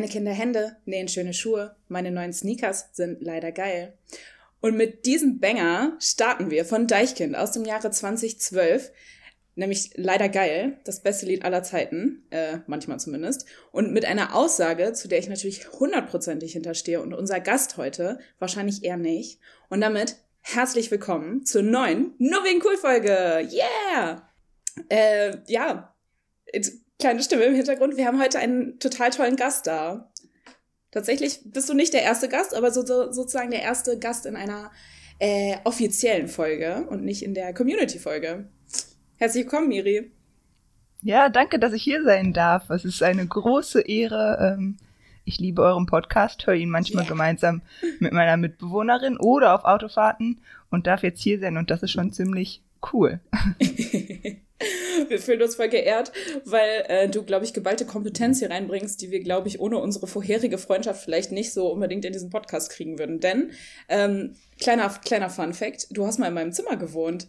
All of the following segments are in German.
Kleine Kinderhände nähen schöne Schuhe. Meine neuen Sneakers sind leider geil. Und mit diesem Banger starten wir von Deichkind aus dem Jahre 2012 nämlich leider geil, das beste Lied aller Zeiten, äh, manchmal zumindest, und mit einer Aussage, zu der ich natürlich hundertprozentig hinterstehe und unser Gast heute wahrscheinlich eher nicht. Und damit herzlich willkommen zur neuen Nur wegen Cool Folge. Yeah! Äh, ja, kleine Stimme im Hintergrund. Wir haben heute einen total tollen Gast da. Tatsächlich bist du nicht der erste Gast, aber so, so, sozusagen der erste Gast in einer äh, offiziellen Folge und nicht in der Community-Folge. Herzlich willkommen, Miri. Ja, danke, dass ich hier sein darf. Es ist eine große Ehre. Ähm, ich liebe euren Podcast, höre ihn manchmal yeah. gemeinsam mit meiner Mitbewohnerin oder auf Autofahrten und darf jetzt hier sein und das ist schon ziemlich cool. wir fühlen uns voll geehrt, weil äh, du, glaube ich, geballte Kompetenz hier reinbringst, die wir, glaube ich, ohne unsere vorherige Freundschaft vielleicht nicht so unbedingt in diesen Podcast kriegen würden. Denn, ähm, kleiner, kleiner Fun Fact, du hast mal in meinem Zimmer gewohnt.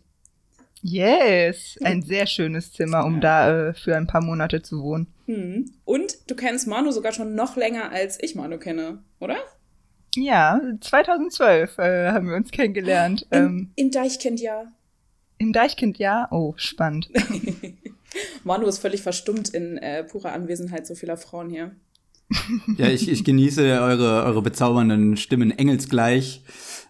Yes, ein sehr schönes Zimmer, um da äh, für ein paar Monate zu wohnen. Hm. Und du kennst Manu sogar schon noch länger, als ich Manu kenne, oder? Ja, 2012 äh, haben wir uns kennengelernt. Im, ähm, im Deichkindjahr. Im Deichkindjahr? Oh, spannend. Manu ist völlig verstummt in äh, purer Anwesenheit so vieler Frauen hier. Ja, ich, ich genieße eure, eure bezaubernden Stimmen engelsgleich.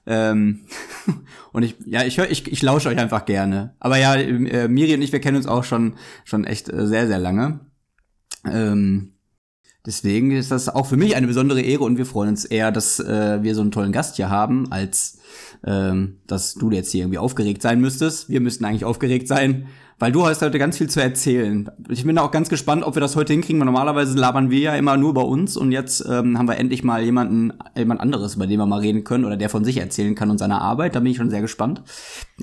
Ähm, und ich, ja, ich höre, ich, ich lausche euch einfach gerne. Aber ja, äh, Miri und ich, wir kennen uns auch schon, schon echt äh, sehr, sehr lange. Ähm, deswegen ist das auch für mich eine besondere Ehre und wir freuen uns eher, dass äh, wir so einen tollen Gast hier haben, als ähm, dass du jetzt hier irgendwie aufgeregt sein müsstest. Wir müssten eigentlich aufgeregt sein, weil du hast heute ganz viel zu erzählen. Ich bin auch ganz gespannt, ob wir das heute hinkriegen, weil normalerweise labern wir ja immer nur über uns und jetzt ähm, haben wir endlich mal jemanden, jemand anderes, über den wir mal reden können oder der von sich erzählen kann und seiner Arbeit. Da bin ich schon sehr gespannt.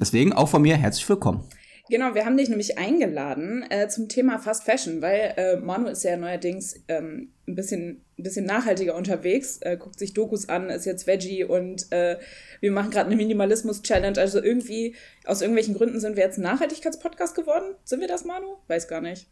Deswegen auch von mir herzlich willkommen. Genau, wir haben dich nämlich eingeladen äh, zum Thema Fast Fashion, weil äh, Manu ist ja neuerdings ähm, ein bisschen, ein bisschen nachhaltiger unterwegs, äh, guckt sich Dokus an, ist jetzt Veggie und äh, wir machen gerade eine Minimalismus-Challenge. Also irgendwie, aus irgendwelchen Gründen sind wir jetzt ein Nachhaltigkeitspodcast geworden. Sind wir das, Manu? Weiß gar nicht.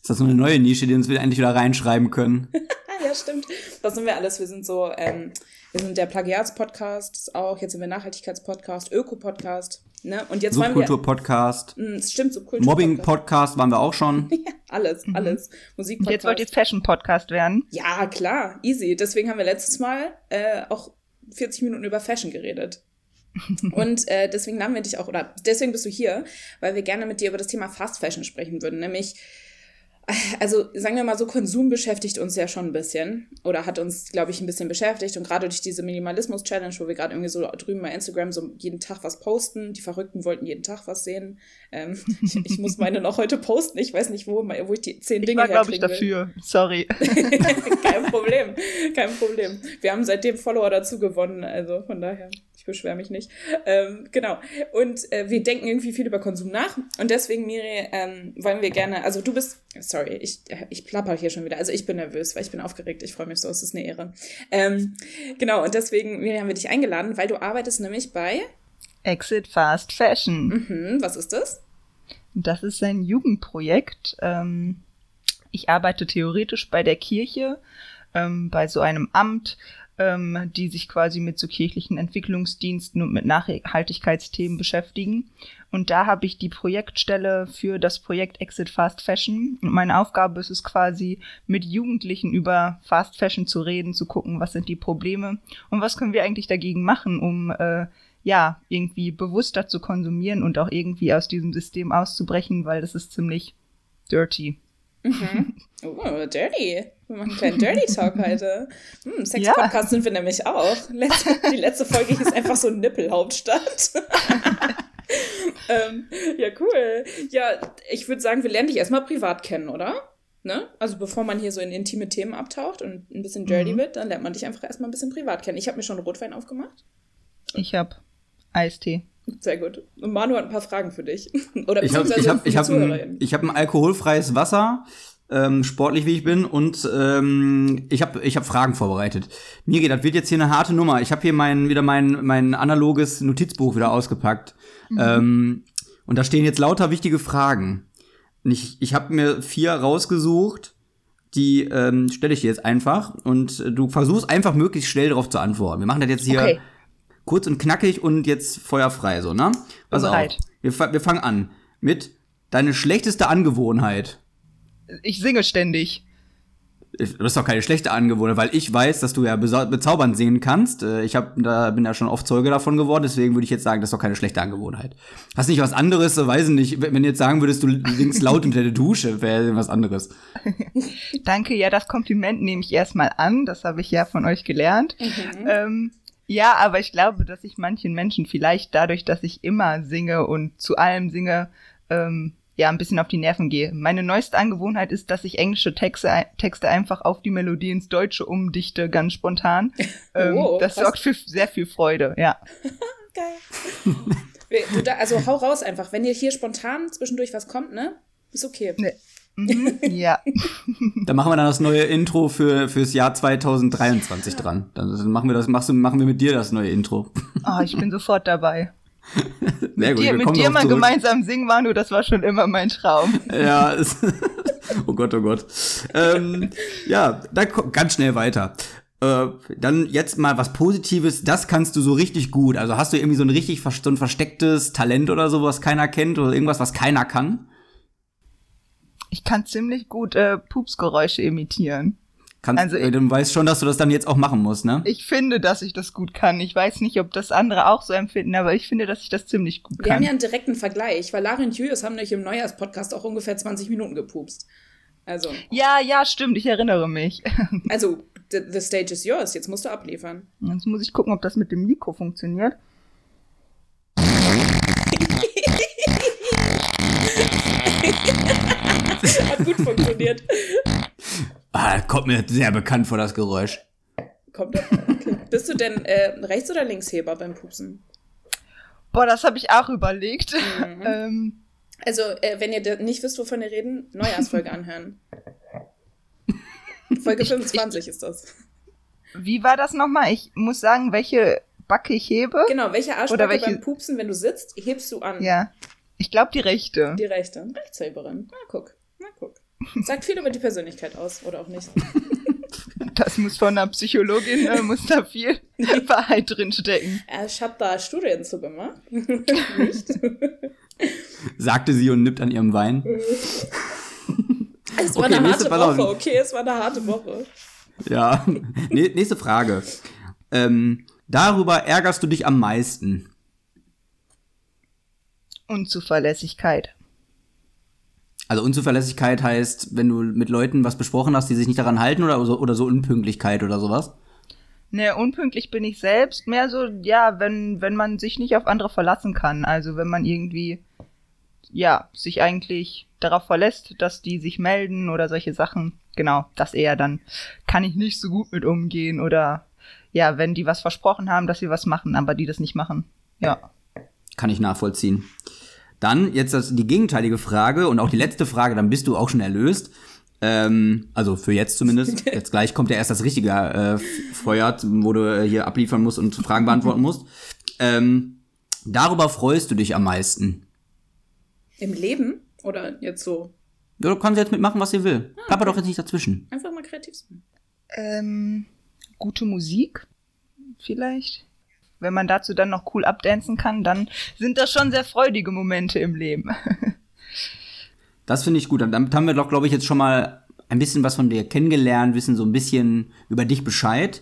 Ist das so eine neue Nische, die uns wieder endlich wieder reinschreiben können? ja, stimmt. Das sind wir alles. Wir sind so, ähm, wir sind der Plagiats-Podcast auch, jetzt sind wir Nachhaltigkeits-Podcast, Öko-Podcast. Ne? Und jetzt Subkultur-Podcast. Mm, stimmt, Subkultur. Mobbing-Podcast waren wir auch schon. ja, alles, mhm. alles. Musik Und jetzt wollt ihr Fashion-Podcast werden? Ja, klar, easy. Deswegen haben wir letztes Mal äh, auch 40 Minuten über Fashion geredet. und äh, deswegen nahmen wir dich auch, oder deswegen bist du hier, weil wir gerne mit dir über das Thema Fast Fashion sprechen würden. Nämlich also sagen wir mal so, Konsum beschäftigt uns ja schon ein bisschen oder hat uns, glaube ich, ein bisschen beschäftigt. Und gerade durch diese Minimalismus-Challenge, wo wir gerade irgendwie so drüben bei Instagram so jeden Tag was posten, die Verrückten wollten jeden Tag was sehen. Ähm, ich, ich, muss meine noch heute posten. Ich weiß nicht, wo, wo ich die zehn Dinge ich war, glaube ich, dafür. Sorry. kein Problem, kein Problem. Wir haben seitdem Follower dazu gewonnen, also von daher beschwere mich nicht. Ähm, genau. Und äh, wir denken irgendwie viel über Konsum nach. Und deswegen, Miri, ähm, wollen wir gerne, also du bist, sorry, ich, ich plapper hier schon wieder. Also ich bin nervös, weil ich bin aufgeregt. Ich freue mich so, es ist eine Ehre. Ähm, genau, und deswegen, Miri, haben wir dich eingeladen, weil du arbeitest nämlich bei Exit Fast Fashion. Mhm, was ist das? Das ist ein Jugendprojekt. Ähm, ich arbeite theoretisch bei der Kirche, ähm, bei so einem Amt, ähm, die sich quasi mit so kirchlichen Entwicklungsdiensten und mit Nachhaltigkeitsthemen beschäftigen. Und da habe ich die Projektstelle für das Projekt Exit Fast Fashion. Und meine Aufgabe ist es quasi, mit Jugendlichen über Fast Fashion zu reden, zu gucken, was sind die Probleme und was können wir eigentlich dagegen machen, um äh, ja, irgendwie bewusster zu konsumieren und auch irgendwie aus diesem System auszubrechen, weil das ist ziemlich dirty. Mhm. Oh, dirty. Wir machen einen kleinen Dirty Talk heute. Hm, Sex-Podcast ja. sind wir nämlich auch. Letzte, die letzte Folge hieß einfach so Nippelhauptstadt. ähm, ja, cool. Ja, ich würde sagen, wir lernen dich erstmal privat kennen, oder? Ne? Also bevor man hier so in intime Themen abtaucht und ein bisschen dirty mhm. wird, dann lernt man dich einfach erstmal ein bisschen privat kennen. Ich habe mir schon Rotwein aufgemacht. Ich habe Eistee. Sehr gut. Und Manu hat ein paar Fragen für dich. Oder ich habe ich hab, ich hab ein, hab ein alkoholfreies Wasser, ähm, sportlich wie ich bin, und ähm, ich habe ich hab Fragen vorbereitet. Miri, das wird jetzt hier eine harte Nummer. Ich habe hier mein, wieder mein, mein analoges Notizbuch wieder ausgepackt. Mhm. Ähm, und da stehen jetzt lauter wichtige Fragen. Ich, ich habe mir vier rausgesucht, die ähm, stelle ich dir jetzt einfach und du versuchst einfach möglichst schnell darauf zu antworten. Wir machen das jetzt hier Okay. kurz und knackig und jetzt feuerfrei, so, ne? Pass auf. Wir, wir fangen an mit deine schlechteste Angewohnheit. Ich singe ständig. Das ist doch keine schlechte Angewohnheit, weil ich weiß, dass du ja bezaubernd singen kannst. Äh, Ich hab, da bin ja schon oft Zeuge davon geworden, deswegen würde ich jetzt sagen, das ist doch keine schlechte Angewohnheit. Hast nicht was anderes, so weiß ich nicht. Wenn du jetzt sagen würdest, du singst laut unter der Dusche, wäre was anderes. Danke, ja, das Kompliment nehme ich erstmal an. Das habe ich ja von euch gelernt. Ähm, ja, aber ich glaube, dass ich manchen Menschen vielleicht dadurch, dass ich immer singe und zu allem singe, ähm, ja, ein bisschen auf die Nerven gehe. Meine neueste Angewohnheit ist, dass ich englische Texte, Texte einfach auf die Melodie ins Deutsche umdichte, ganz spontan. Ähm, Oh, das was? sorgt für sehr viel Freude, ja. Geil. Da, also hau raus einfach. Wenn dir hier spontan zwischendurch was kommt, ne? Ist okay. Ne. Mhm, ja. Dann machen wir dann das neue Intro für fürs Jahr 2023 dran. Dann machen wir das, machst du, machen wir mit dir das neue Intro. Oh, ich bin sofort dabei. Sehr Dir, wir mit dir drauf mal zurück. gemeinsam singen, Manu, das war schon immer mein Traum. Ja, es, oh Gott, oh Gott. Ähm, ja, dann ganz schnell weiter. Äh, dann jetzt mal was Positives, das kannst du so richtig gut. Also hast du irgendwie so ein richtig so ein verstecktes Talent oder so, was keiner kennt oder irgendwas, was keiner kann? Ich kann ziemlich gut äh, Pupsgeräusche imitieren. Kannst, Also äh, du weißt schon, dass du das dann jetzt auch machen musst, ne? Ich finde, dass ich das gut kann. Ich weiß nicht, ob das andere auch so empfinden, aber ich finde, dass ich das ziemlich gut Wir haben kann. ja einen direkten Vergleich, weil Lara und Julius haben nämlich im Neujahrspodcast auch ungefähr 20 Minuten gepupst. Also, Ja, ja, stimmt, ich erinnere mich. also, the, the stage is yours. Jetzt musst du abliefern. Jetzt muss ich gucken, ob das mit dem Mikro funktioniert. Hat gut funktioniert. Ah, kommt mir sehr bekannt vor, das Geräusch. Kommt okay. Bist du denn äh, Rechts- oder Linksheber beim Pupsen? Boah, das habe ich auch überlegt. Mhm. ähm, Also, äh, wenn ihr nicht wisst, wovon wir reden, Neujahrsfolge anhören. Folge 25 ist das. wie war das nochmal? Ich muss sagen, welche Backe ich hebe. Genau, welche Oder Arschbacke welche- beim Pupsen, wenn du sitzt, hebst du an? Ja. Ich glaube, die rechte. Die rechte. Rechtsheberin. Na, guck. Na, guck. Sagt viel über die Persönlichkeit aus, oder auch nicht. Das muss von einer Psychologin, äh, muss da viel Wahrheit drinstecken. Äh, Ich habe da Studien zu gemacht. nicht? Sagte sie und nippt an ihrem Wein. Es war Okay, eine nächste harte Ballon. Woche, okay? Es war eine harte Woche. Ja. Ne- Nächste Frage. Ähm, darüber ärgerst du dich am meisten. Unzuverlässigkeit. Also Unzuverlässigkeit heißt, wenn du mit Leuten was besprochen hast, die sich nicht daran halten oder so, oder so Unpünktlichkeit oder sowas. Ne, unpünktlich bin ich selbst. Mehr so, ja, wenn, wenn man sich nicht auf andere verlassen kann. Also wenn man irgendwie, ja, sich eigentlich darauf verlässt, dass die sich melden oder solche Sachen. Genau, das eher dann kann ich nicht so gut mit umgehen. Oder ja, wenn die was versprochen haben, dass sie was machen, aber die das nicht machen. Ja. Kann ich nachvollziehen. Dann jetzt das, die gegenteilige Frage und auch die letzte Frage, dann bist du auch schon erlöst. Ähm, also für jetzt zumindest. Jetzt gleich kommt ja erst das richtige äh, Feuer, wo du äh, hier abliefern musst und Fragen beantworten musst. Ähm, darüber freust du dich am meisten. Im Leben? Oder jetzt so? Ja, du kannst jetzt mitmachen, was ihr will. Papa doch jetzt nicht dazwischen. Einfach mal kreativ sein. Ähm, gute Musik, vielleicht. Wenn man dazu dann noch cool abdancen kann, dann sind das schon sehr freudige Momente im Leben. Das finde ich gut. Damit haben wir doch, glaube ich, jetzt schon mal ein bisschen was von dir kennengelernt, wissen so ein bisschen über dich Bescheid.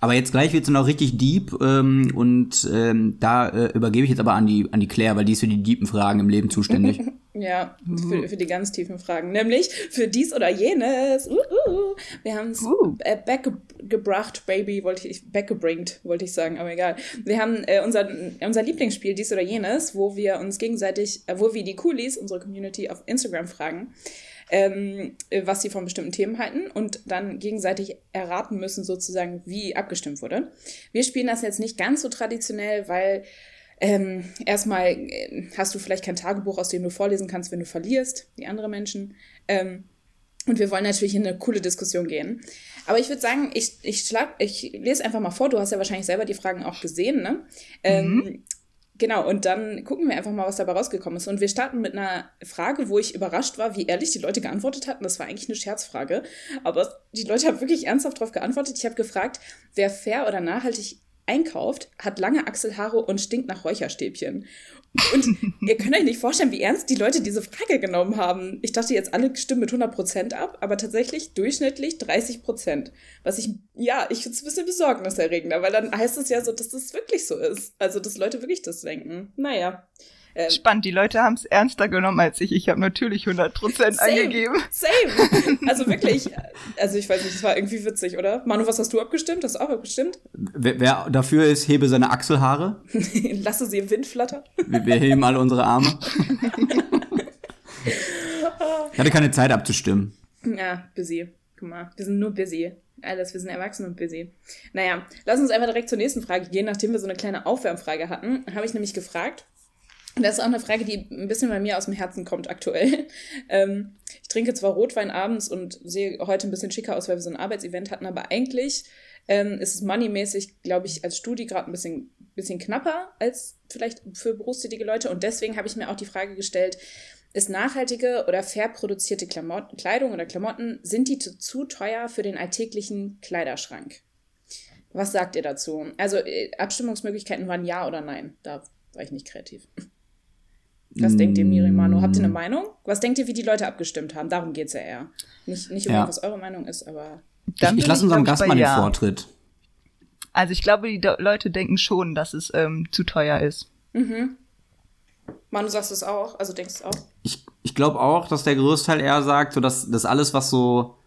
Aber jetzt gleich wird's noch richtig deep ähm, und ähm, da äh, übergebe ich jetzt aber an die, an die Claire, weil die ist für die deepen Fragen im Leben zuständig. Ja, für, für die ganz tiefen Fragen. Nämlich für dies oder jenes. Uh, uh. Wir haben es Uh. äh, backgebracht, Baby, wollte ich, backgebringt, wollte ich sagen, aber egal. Wir haben äh, unser, unser Lieblingsspiel, dies oder jenes, wo wir uns gegenseitig, äh, wo wir die Coolies, unsere Community auf Instagram fragen, ähm, äh, was sie von bestimmten Themen halten und dann gegenseitig erraten müssen, sozusagen, wie abgestimmt wurde. Wir spielen das jetzt nicht ganz so traditionell, weil ähm, erstmal äh, hast du vielleicht kein Tagebuch, aus dem du vorlesen kannst, wenn du verlierst, wie andere Menschen. Ähm, und wir wollen natürlich in eine coole Diskussion gehen. Aber ich würde sagen, ich, ich, schlag, ich lese einfach mal vor. Du hast ja wahrscheinlich selber die Fragen auch gesehen, ne? Ähm, Genau, und dann gucken wir einfach mal, was dabei rausgekommen ist. Und wir starten mit einer Frage, wo ich überrascht war, wie ehrlich die Leute geantwortet hatten. Das war eigentlich eine Scherzfrage. Aber die Leute haben wirklich ernsthaft darauf geantwortet. Ich habe gefragt, wer fair oder nachhaltig einkauft, hat lange Achselhaare und stinkt nach Räucherstäbchen. Und ihr könnt euch nicht vorstellen, wie ernst die Leute diese Frage genommen haben. Ich dachte jetzt, alle stimmen mit 100% ab, aber tatsächlich durchschnittlich 30%. Was ich, ja, ich finde es ein bisschen besorgniserregender, weil dann heißt es ja so, dass das wirklich so ist. Also, dass Leute wirklich das denken. Naja. Ähm, Spannend, die Leute haben es ernster genommen als ich. Ich habe natürlich 100% same, angegeben. Same. Also wirklich, also ich weiß nicht, das war irgendwie witzig, oder? Manu, was hast du abgestimmt? Hast du auch abgestimmt? Wer, wer dafür ist, hebe seine Achselhaare. Lasse sie im Wind flattern. Wir, wir heben alle unsere Arme. ich hatte keine Zeit abzustimmen. Ja, busy. Guck mal, wir sind nur busy. Alles, wir sind erwachsen und busy. Naja, lass uns einfach direkt zur nächsten Frage gehen. Nachdem wir so eine kleine Aufwärmfrage hatten, habe ich nämlich gefragt, das ist auch eine Frage, die ein bisschen bei mir aus dem Herzen kommt aktuell. Ähm, ich trinke zwar Rotwein abends und sehe heute ein bisschen schicker aus, weil wir so ein Arbeitsevent hatten, aber eigentlich ähm, ist es moneymäßig, glaube ich, als Studie gerade ein bisschen, bisschen knapper als vielleicht für berufstätige Leute. Und deswegen habe ich mir auch die Frage gestellt, ist nachhaltige oder fair produzierte Klamotten, Kleidung oder Klamotten, sind die zu, zu teuer für den alltäglichen Kleiderschrank? Was sagt ihr dazu? Also äh, Abstimmungsmöglichkeiten waren ja oder nein. Da war ich nicht kreativ. Was mm. denkt ihr, Mirimano? Habt ihr eine Meinung? Was denkt ihr, wie die Leute abgestimmt haben? Darum geht es ja eher. Nicht, nicht um, ja. was eure Meinung ist, aber. Dann ich, ich lasse unserem Gast mal den ja. Vortritt. Also ich glaube, die Leute denken schon, dass es ähm, zu teuer ist. Mhm. Manu, sagst du es auch? Also denkst du es auch? Ich, ich glaube auch, dass der Großteil eher sagt, so dass, dass alles, was so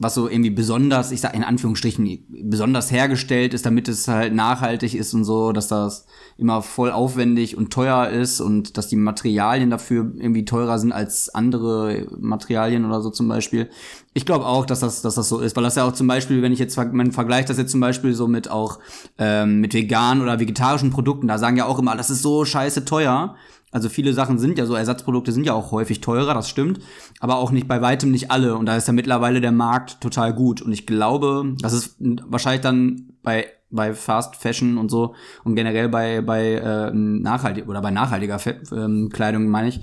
was so irgendwie besonders, ich sag in Anführungsstrichen, besonders hergestellt ist, damit es halt nachhaltig ist und so, dass das immer voll aufwendig und teuer ist und dass die Materialien dafür irgendwie teurer sind als andere Materialien oder so zum Beispiel. Ich glaube auch, dass das, dass das so ist, weil das ja auch zum Beispiel, wenn ich jetzt, man vergleicht das jetzt zum Beispiel so mit auch ähm, mit veganen oder vegetarischen Produkten, da sagen ja auch immer, das ist so scheiße teuer. Also viele Sachen sind ja so, Ersatzprodukte sind ja auch häufig teurer, das stimmt, aber auch nicht bei weitem nicht alle. Und da ist ja mittlerweile der Markt total gut. Und ich glaube, das ist wahrscheinlich dann bei bei Fast Fashion und so und generell bei bei äh, nachhaltig oder bei nachhaltiger Fe ähm, Kleidung meine ich,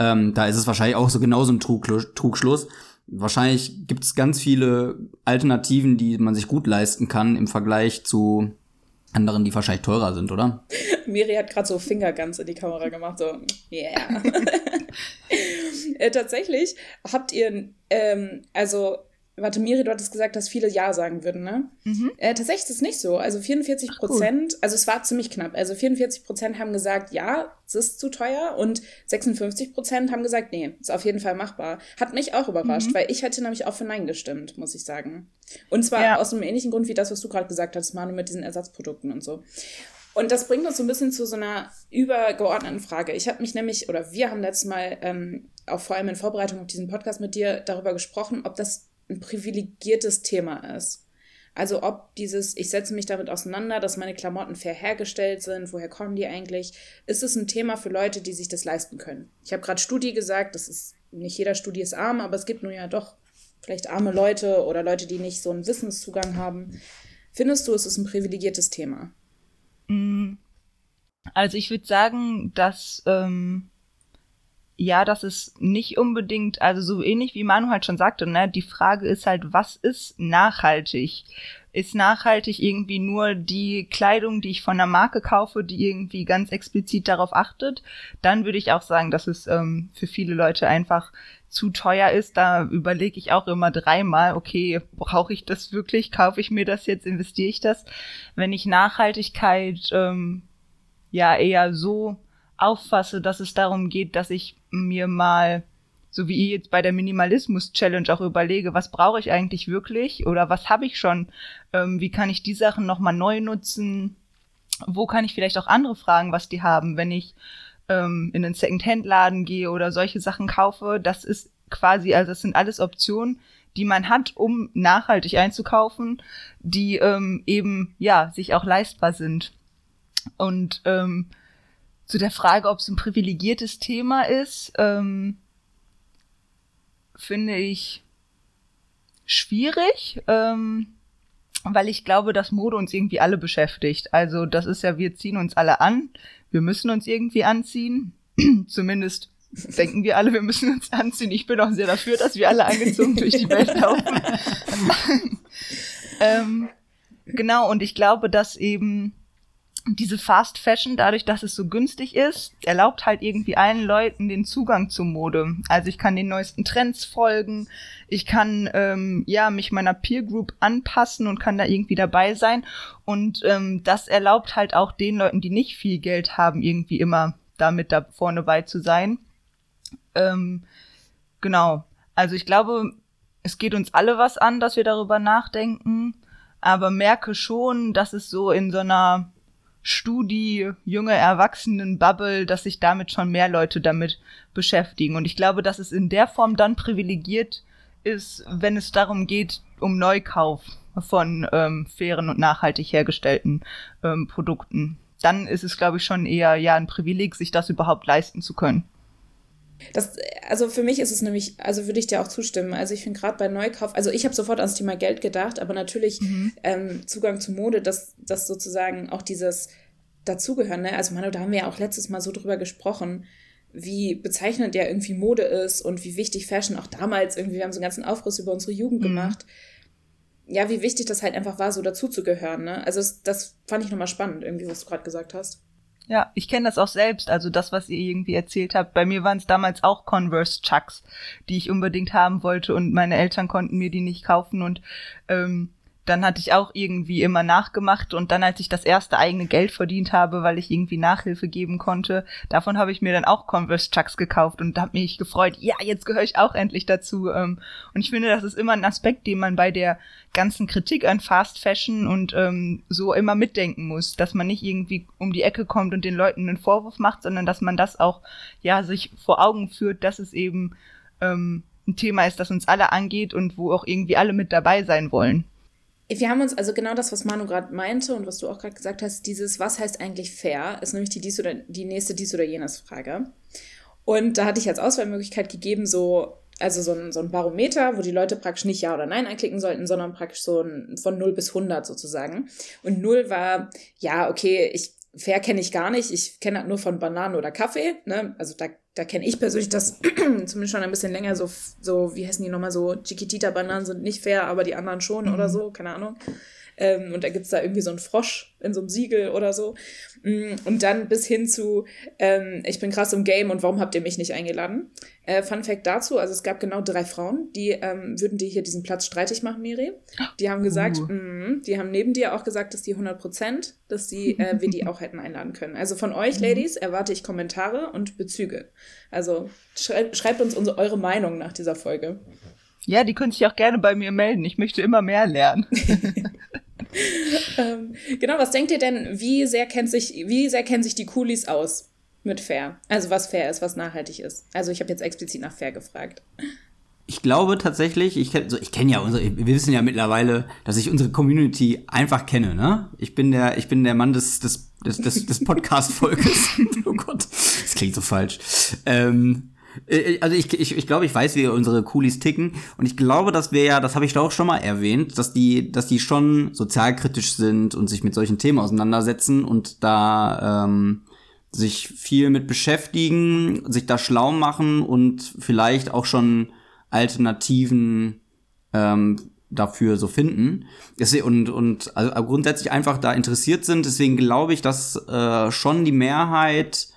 ähm, da ist es wahrscheinlich auch so genauso ein Trugschluss. Trugschluss. Wahrscheinlich gibt es ganz viele Alternativen, die man sich gut leisten kann im Vergleich zu anderen, die wahrscheinlich teurer sind, oder? Miri hat gerade so Fingerguns in die Kamera gemacht, so, yeah. äh, tatsächlich habt ihr, ähm, also, warte, Miri, du hattest gesagt, dass viele Ja sagen würden, ne? Mhm. Äh, tatsächlich ist es nicht so. Also 44 Prozent, cool. also es war ziemlich knapp. Also 44 Prozent haben gesagt, ja, es ist zu teuer und 56 Prozent haben gesagt, nee, ist auf jeden Fall machbar. Hat mich auch überrascht, mhm. weil ich hätte nämlich auch für Nein gestimmt, muss ich sagen. Und zwar ja. aus einem ähnlichen Grund wie das, was du gerade gesagt hast, Manu, mit diesen Ersatzprodukten und so. Und das bringt uns so ein bisschen zu so einer übergeordneten Frage. Ich habe mich nämlich, oder wir haben letztes Mal ähm, auch vor allem in Vorbereitung auf diesen Podcast mit dir darüber gesprochen, ob das ein privilegiertes Thema ist. Also ob dieses, ich setze mich damit auseinander, dass meine Klamotten fair hergestellt sind, woher kommen die eigentlich? Ist es ein Thema für Leute, die sich das leisten können? Ich habe gerade Studie gesagt, das ist, nicht jeder Studie ist arm, aber es gibt nur ja doch vielleicht arme Leute oder Leute, die nicht so einen Wissenszugang haben. Findest du, es ist ein privilegiertes Thema? Mm. Also ich würde sagen, dass ähm, ja, das ist nicht unbedingt, also so ähnlich wie Manu halt schon sagte, ne, die Frage ist halt, was ist nachhaltig? Ist nachhaltig irgendwie nur die Kleidung, die ich von der Marke kaufe, die irgendwie ganz explizit darauf achtet? Dann würde ich auch sagen, dass es ähm, für viele Leute einfach zu teuer ist. Da überlege ich auch immer dreimal, okay, brauche ich das wirklich? Kaufe ich mir das jetzt? Investiere ich das? Wenn ich Nachhaltigkeit ähm, ja eher so auffasse, dass es darum geht, dass ich mir mal, so wie ihr jetzt bei der Minimalismus-Challenge auch überlege, was brauche ich eigentlich wirklich oder was habe ich schon, ähm, wie kann ich die Sachen nochmal neu nutzen, wo kann ich vielleicht auch andere fragen, was die haben, wenn ich ähm, in einen Second-Hand-Laden gehe oder solche Sachen kaufe, das ist quasi, also das sind alles Optionen, die man hat, um nachhaltig einzukaufen, die ähm, eben ja sich auch leistbar sind. Und ähm, zu der Frage, ob es ein privilegiertes Thema ist, ähm, finde ich schwierig, ähm, weil ich glaube, dass Mode uns irgendwie alle beschäftigt. Also das ist ja, wir ziehen uns alle an, wir müssen uns irgendwie anziehen. Zumindest denken wir alle, wir müssen uns anziehen. Ich bin auch sehr dafür, dass wir alle angezogen durch die Welt laufen. ähm, genau, und ich glaube, dass eben diese Fast Fashion, dadurch, dass es so günstig ist, erlaubt halt irgendwie allen Leuten den Zugang zur Mode. Also ich kann den neuesten Trends folgen, ich kann ähm, ja mich meiner Peer Group anpassen und kann da irgendwie dabei sein. Und ähm, das erlaubt halt auch den Leuten, die nicht viel Geld haben, irgendwie immer damit da vorne bei zu sein. Ähm, genau. Also ich glaube, es geht uns alle was an, dass wir darüber nachdenken, aber merke schon, dass es so in so einer Studi, junge Erwachsenen-Bubble, dass sich damit schon mehr Leute damit beschäftigen. Und ich glaube, dass es in der Form dann privilegiert ist, wenn es darum geht, um Neukauf von ähm, fairen und nachhaltig hergestellten ähm, Produkten. Dann ist es, glaube ich, schon eher ja ein Privileg, sich das überhaupt leisten zu können. Das, also für mich ist es nämlich, also würde ich dir auch zustimmen. Also ich finde gerade bei Neukauf, also ich habe sofort ans Thema Geld gedacht, aber natürlich mhm. ähm, Zugang zu Mode, dass das sozusagen auch dieses Dazugehören, ne? Also Manu, da haben wir ja auch letztes Mal so drüber gesprochen, wie bezeichnend ja irgendwie Mode ist und wie wichtig Fashion auch damals irgendwie, wir haben so einen ganzen Aufriss über unsere Jugend mhm. gemacht. Ja, wie wichtig das halt einfach war, so dazuzugehören, ne? Also das, das fand ich nochmal spannend, irgendwie, was du gerade gesagt hast. Ja, ich kenne das auch selbst. Also das, was ihr irgendwie erzählt habt. Bei mir waren es damals auch Converse Chucks, die ich unbedingt haben wollte und meine Eltern konnten mir die nicht kaufen und ähm, dann hatte ich auch irgendwie immer nachgemacht und dann, als ich das erste eigene Geld verdient habe, weil ich irgendwie Nachhilfe geben konnte, davon habe ich mir dann auch Converse Chucks gekauft und habe mich gefreut, ja, jetzt gehöre ich auch endlich dazu. Ähm, und ich finde, das ist immer ein Aspekt, den man bei der ganzen Kritik an Fast Fashion und ähm, so immer mitdenken muss, dass man nicht irgendwie um die Ecke kommt und den Leuten einen Vorwurf macht, sondern dass man das auch, ja, sich vor Augen führt, dass es eben ähm, ein Thema ist, das uns alle angeht und wo auch irgendwie alle mit dabei sein wollen. Wir haben uns also genau das, was Manu gerade meinte und was du auch gerade gesagt hast, dieses Was heißt eigentlich fair, ist nämlich die, dies oder, die nächste dies oder jenes Frage. Und da hatte ich als Auswahlmöglichkeit gegeben, so, also so ein, so ein Barometer, wo die Leute praktisch nicht Ja oder Nein anklicken sollten, sondern praktisch so ein, von 0 bis 100 sozusagen. Und 0 war, ja, okay, ich, fair kenne ich gar nicht, ich kenne halt nur von Bananen oder Kaffee, ne? Also da da kenne ich persönlich das zumindest schon ein bisschen länger, so, so wie heißen die nochmal so, Chiquitita-Bananen sind nicht fair, aber die anderen schon mhm. oder so, keine Ahnung. Ähm, und da gibt es da irgendwie so einen Frosch in so einem Siegel oder so. Mm, und dann bis hin zu, ähm, ich bin krass im Game und warum habt ihr mich nicht eingeladen? Äh, Fun Fact dazu, also es gab genau drei Frauen, die ähm, würden dir hier diesen Platz streitig machen, Miri. Die haben gesagt, uh. mh, die haben neben dir auch gesagt, dass die 100 Prozent, dass die, äh, wir die auch hätten einladen können. Also von euch, mhm. Ladies, erwarte ich Kommentare und Bezüge. Also schrei schreibt uns unsere, eure Meinung nach dieser Folge. Ja, die können sich auch gerne bei mir melden. Ich möchte immer mehr lernen. ähm, genau, was denkt ihr denn, wie sehr kennt sich, wie sehr kennen sich die Coolies aus mit fair? Also was fair ist, was nachhaltig ist. Also ich habe jetzt explizit nach fair gefragt. Ich glaube tatsächlich, ich kenne ich kenn ja unsere, wir wissen ja mittlerweile, dass ich unsere Community einfach kenne, ne? Ich bin der, ich bin der Mann des, des, des, des, des Podcast-Volkes. oh Gott, das klingt so falsch. Ähm, äh, also ich, ich, ich glaube, ich weiß, wie unsere Coolies ticken. Und ich glaube, dass wir ja, das habe ich doch auch schon mal erwähnt, dass die, dass die schon sozialkritisch sind und sich mit solchen Themen auseinandersetzen und da ähm, sich viel mit beschäftigen, sich da schlau machen und vielleicht auch schon Alternativen ähm, dafür so finden. Und, und also grundsätzlich einfach da interessiert sind. Deswegen glaube ich, dass äh, schon die Mehrheit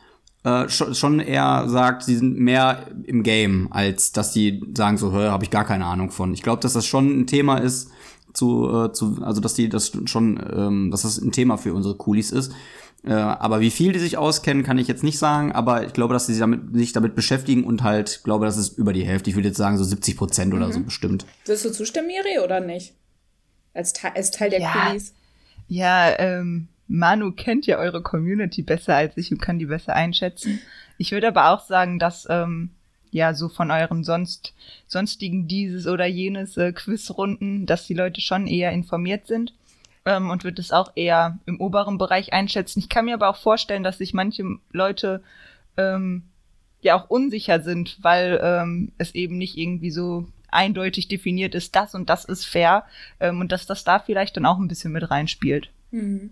äh, schon eher sagt, sie sind mehr im Game, als dass die sagen so, habe ich gar keine Ahnung von. Ich glaube, dass das schon ein Thema ist, zu, äh, zu also dass die das schon, ähm, dass das ein Thema für unsere Coolies ist. Äh, aber wie viel die sich auskennen, kann ich jetzt nicht sagen, aber ich glaube, dass sie sich damit, sich damit beschäftigen und halt, glaube, das ist über die Hälfte. Ich würde jetzt sagen, so 70 Prozent mhm. oder so bestimmt. Wirst du zustimmen, Miri, oder nicht? Als, als Teil der ja. Coolies? Ja, ähm, Manu kennt ja eure Community besser als ich und kann die besser einschätzen. Ich würde aber auch sagen, dass ähm, ja so von euren sonst sonstigen dieses oder jenes äh, Quizrunden, dass die Leute schon eher informiert sind ähm, und würde es auch eher im oberen Bereich einschätzen. Ich kann mir aber auch vorstellen, dass sich manche Leute ähm, ja auch unsicher sind, weil ähm, es eben nicht irgendwie so eindeutig definiert ist, das und das ist fair ähm, und dass das da vielleicht dann auch ein bisschen mit reinspielt. Mhm.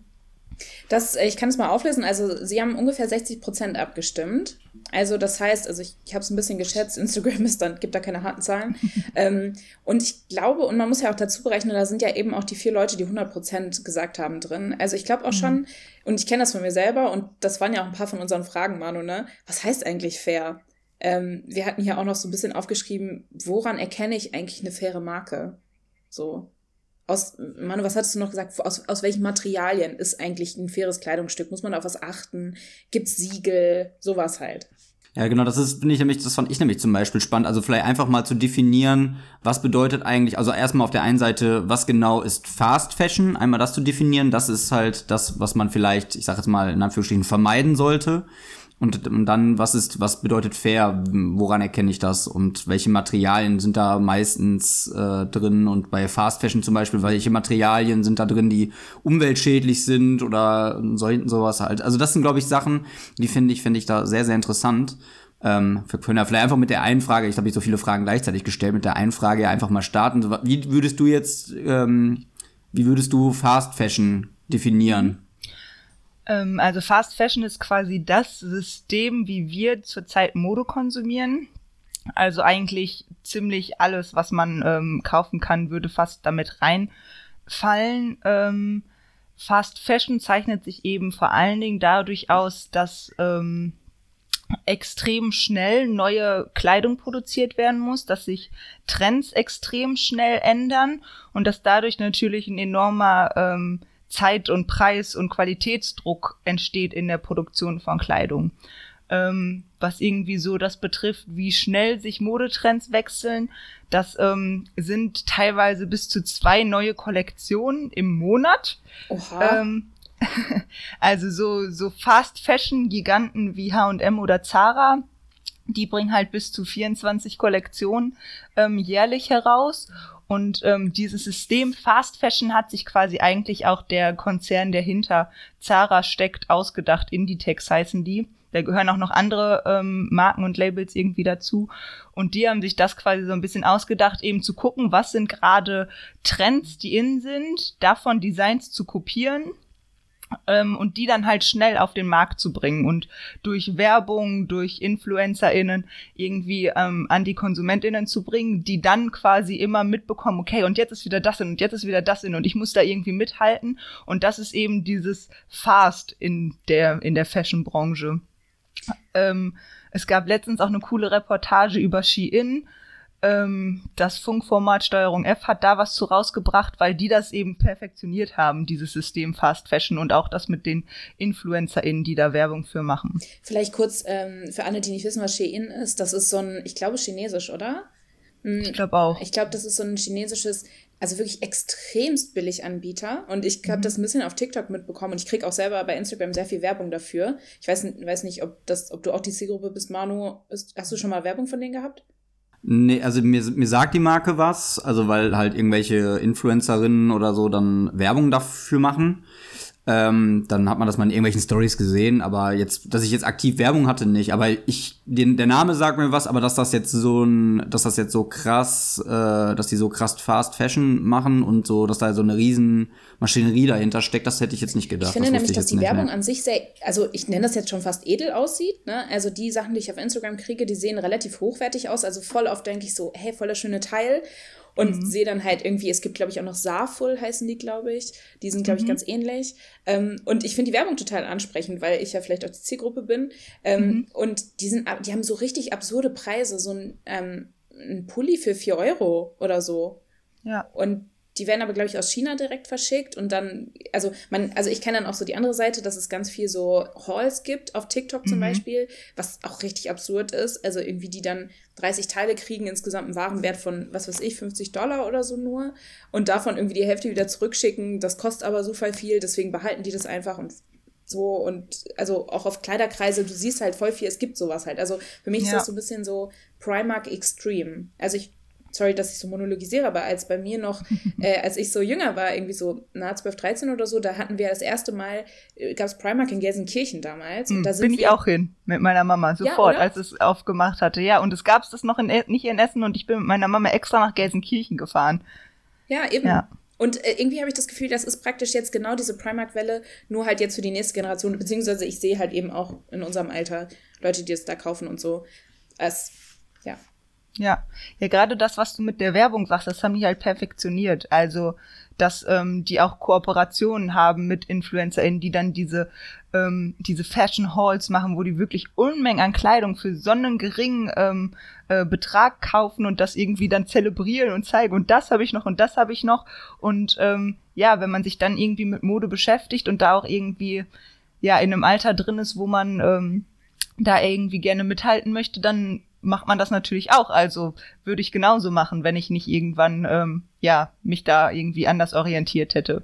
Das, ich kann es mal auflösen. Also, sie haben ungefähr 60 Prozent abgestimmt. Also, das heißt, also ich, ich habe es ein bisschen geschätzt. Instagram ist dann, gibt da keine harten Zahlen. ähm, und ich glaube, und man muss ja auch dazu berechnen, da sind ja eben auch die vier Leute, die 100 Prozent gesagt haben drin. Also, ich glaube auch mhm. schon, und ich kenne das von mir selber, und das waren ja auch ein paar von unseren Fragen, Manu, ne? Was heißt eigentlich fair? Ähm, wir hatten hier auch noch so ein bisschen aufgeschrieben, woran erkenne ich eigentlich eine faire Marke? So aus, Manu, was hattest du noch gesagt? Aus, aus welchen Materialien ist eigentlich ein faires Kleidungsstück? Muss man auf was achten? Gibt's Siegel? Sowas halt. Ja, genau, das ist, finde ich nämlich, das fand ich nämlich zum Beispiel spannend. Also vielleicht einfach mal zu definieren, was bedeutet eigentlich, also erstmal auf der einen Seite, was genau ist Fast Fashion, einmal das zu definieren, das ist halt das, was man vielleicht, ich sag jetzt mal in Anführungsstrichen, vermeiden sollte. Und, dann, was ist, was bedeutet fair? Woran erkenne ich das? Und welche Materialien sind da meistens äh, drin? Und bei Fast Fashion zum Beispiel, welche Materialien sind da drin, die umweltschädlich sind oder sollten sowas halt? Also das sind, glaube ich, Sachen, die finde ich, finde ich da sehr, sehr interessant. Ähm, wir können ja vielleicht einfach mit der einen Frage, ich habe ich so viele Fragen gleichzeitig gestellt, mit der einen Frage einfach mal starten. Wie würdest du jetzt, ähm, wie würdest du Fast Fashion definieren? Ähm, also Fast Fashion ist quasi das System, wie wir zurzeit Mode konsumieren. Also eigentlich ziemlich alles, was man ähm, kaufen kann, würde fast damit reinfallen. Ähm, Fast Fashion zeichnet sich eben vor allen Dingen dadurch aus, dass ähm, extrem schnell neue Kleidung produziert werden muss, dass sich Trends extrem schnell ändern und dass dadurch natürlich ein enormer ähm, Zeit- und Preis- und Qualitätsdruck entsteht in der Produktion von Kleidung. Ähm, was irgendwie so das betrifft, wie schnell sich Modetrends wechseln. Das ähm, sind teilweise bis zu zwei neue Kollektionen im Monat. Oha. Ähm, also so, so Fast Fashion Giganten wie H&M oder Zara, die bringen halt bis zu 24 Kollektionen ähm, jährlich heraus und ähm, dieses System Fast Fashion hat sich quasi eigentlich auch der Konzern, der hinter Zara steckt, ausgedacht. Inditex heißen die. Da gehören auch noch andere ähm, Marken und Labels irgendwie dazu. Und die haben sich das quasi so ein bisschen ausgedacht, eben zu gucken, was sind gerade Trends, die in sind, davon Designs zu kopieren ähm, und die dann halt schnell auf den Markt zu bringen und durch Werbung, durch InfluencerInnen irgendwie ähm, an die KonsumentInnen zu bringen, die dann quasi immer mitbekommen, okay, und jetzt ist wieder das in und jetzt ist wieder das in und ich muss da irgendwie mithalten. Und das ist eben dieses Fast in der, in der Fashion-Branche. Ähm, es gab letztens auch eine coole Reportage über Shein, ähm, das Funkformat Steuerung F hat da was zu rausgebracht, weil die das eben perfektioniert haben, dieses System Fast Fashion und auch das mit den InfluencerInnen, die da Werbung für machen. Vielleicht kurz ähm, für alle, die nicht wissen, was Shein ist. Das ist so ein, ich glaube, chinesisch, oder? Hm, ich glaube auch. Ich glaube, das ist so ein chinesisches, also wirklich extremst billig Anbieter. Und ich habe mhm. das ein bisschen auf TikTok mitbekommen und ich kriege auch selber bei Instagram sehr viel Werbung dafür. Ich weiß, weiß nicht, ob, das, ob du auch die Zielgruppe bist, Manu. Hast du schon mal Werbung von denen gehabt? Nee, also mir, mir sagt die Marke was, also weil halt irgendwelche Influencerinnen oder so dann Werbung dafür machen. Ähm, dann hat man das mal in irgendwelchen Stories gesehen, aber jetzt, dass ich jetzt aktiv Werbung hatte, nicht. Aber ich, den, der Name sagt mir was, aber dass das jetzt so ein, dass das jetzt so krass, äh, dass die so krass Fast Fashion machen und so, dass da so eine riesen Maschinerie dahinter steckt, das hätte ich jetzt nicht gedacht. Ich finde das nämlich, dass die Werbung mehr. an sich sehr, also ich nenne das jetzt schon fast edel aussieht. Ne? Also die Sachen, die ich auf Instagram kriege, die sehen relativ hochwertig aus. Also voll oft denke ich so, hey, voller schöne Teil und mhm. sehe dann halt irgendwie, es gibt, glaube ich, auch noch Saarfull heißen die, glaube ich. Die sind, glaube ich, mhm. ganz ähnlich. Ähm, und ich finde die Werbung total ansprechend, weil ich ja vielleicht auch die Zielgruppe bin. Ähm, mhm. Und die, sind, die haben so richtig absurde Preise. So ein, ähm, ein Pulli für 4 Euro oder so. Ja. Und die werden aber, glaube ich, aus China direkt verschickt und dann, also man, also ich kenne dann auch so die andere Seite, dass es ganz viel so Halls gibt, auf TikTok zum mhm. Beispiel, was auch richtig absurd ist. Also irgendwie die dann 30 Teile kriegen, insgesamt einen Warenwert von, was weiß ich, 50 Dollar oder so nur und davon irgendwie die Hälfte wieder zurückschicken. Das kostet aber so viel, deswegen behalten die das einfach und so und also auch auf Kleiderkreise, du siehst halt voll viel, es gibt sowas halt. Also für mich ja. ist das so ein bisschen so Primark Extreme. Also ich sorry, dass ich so monologisiere, aber als bei mir noch, äh, als ich so jünger war, irgendwie so nahe 12, 13 oder so, da hatten wir das erste Mal, äh, gab es Primark in Gelsenkirchen damals. Und da sind Bin ich auch hin mit meiner Mama, sofort, ja, als es aufgemacht hatte. Ja, und es gab es das noch in, nicht in Essen und ich bin mit meiner Mama extra nach Gelsenkirchen gefahren. Ja, eben. Ja. Und äh, irgendwie habe ich das Gefühl, das ist praktisch jetzt genau diese Primark-Welle, nur halt jetzt für die nächste Generation, beziehungsweise ich sehe halt eben auch in unserem Alter Leute, die es da kaufen und so. Es, ja. Ja, gerade das, was du mit der Werbung sagst, das haben die halt perfektioniert. Also, dass ähm, die auch Kooperationen haben mit InfluencerInnen, die dann diese, ähm, diese Fashion Halls machen, wo die wirklich Unmengen an Kleidung für so einen geringen ähm, äh, Betrag kaufen und das irgendwie dann zelebrieren und zeigen. Und das habe ich noch und das habe ich noch. Und ähm, ja, wenn man sich dann irgendwie mit Mode beschäftigt und da auch irgendwie ja in einem Alter drin ist, wo man ähm, da irgendwie gerne mithalten möchte, dann macht man das natürlich auch. Also würde ich genauso machen, wenn ich nicht irgendwann ähm, ja mich da irgendwie anders orientiert hätte.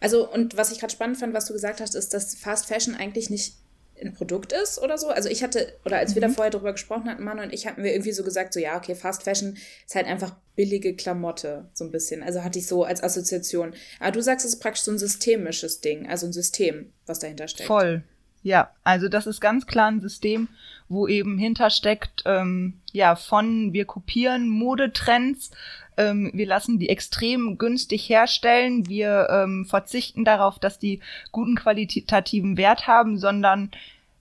Also und was ich gerade spannend fand, was du gesagt hast, ist, dass Fast Fashion eigentlich nicht ein Produkt ist oder so. Also ich hatte, oder als mhm. wir da mhm. vorher drüber gesprochen hatten, Mann und ich hatten wir irgendwie so gesagt, so ja, okay, Fast Fashion ist halt einfach billige Klamotte, so ein bisschen. Also hatte ich so als Assoziation. Aber du sagst, es ist praktisch so ein systemisches Ding, also ein System, was dahinter steckt. Voll. Ja, also das ist ganz klar ein System, wo eben hintersteckt, ähm, ja, von wir kopieren Modetrends, ähm, wir lassen die extrem günstig herstellen, wir ähm, verzichten darauf, dass die guten qualitativen Wert haben, sondern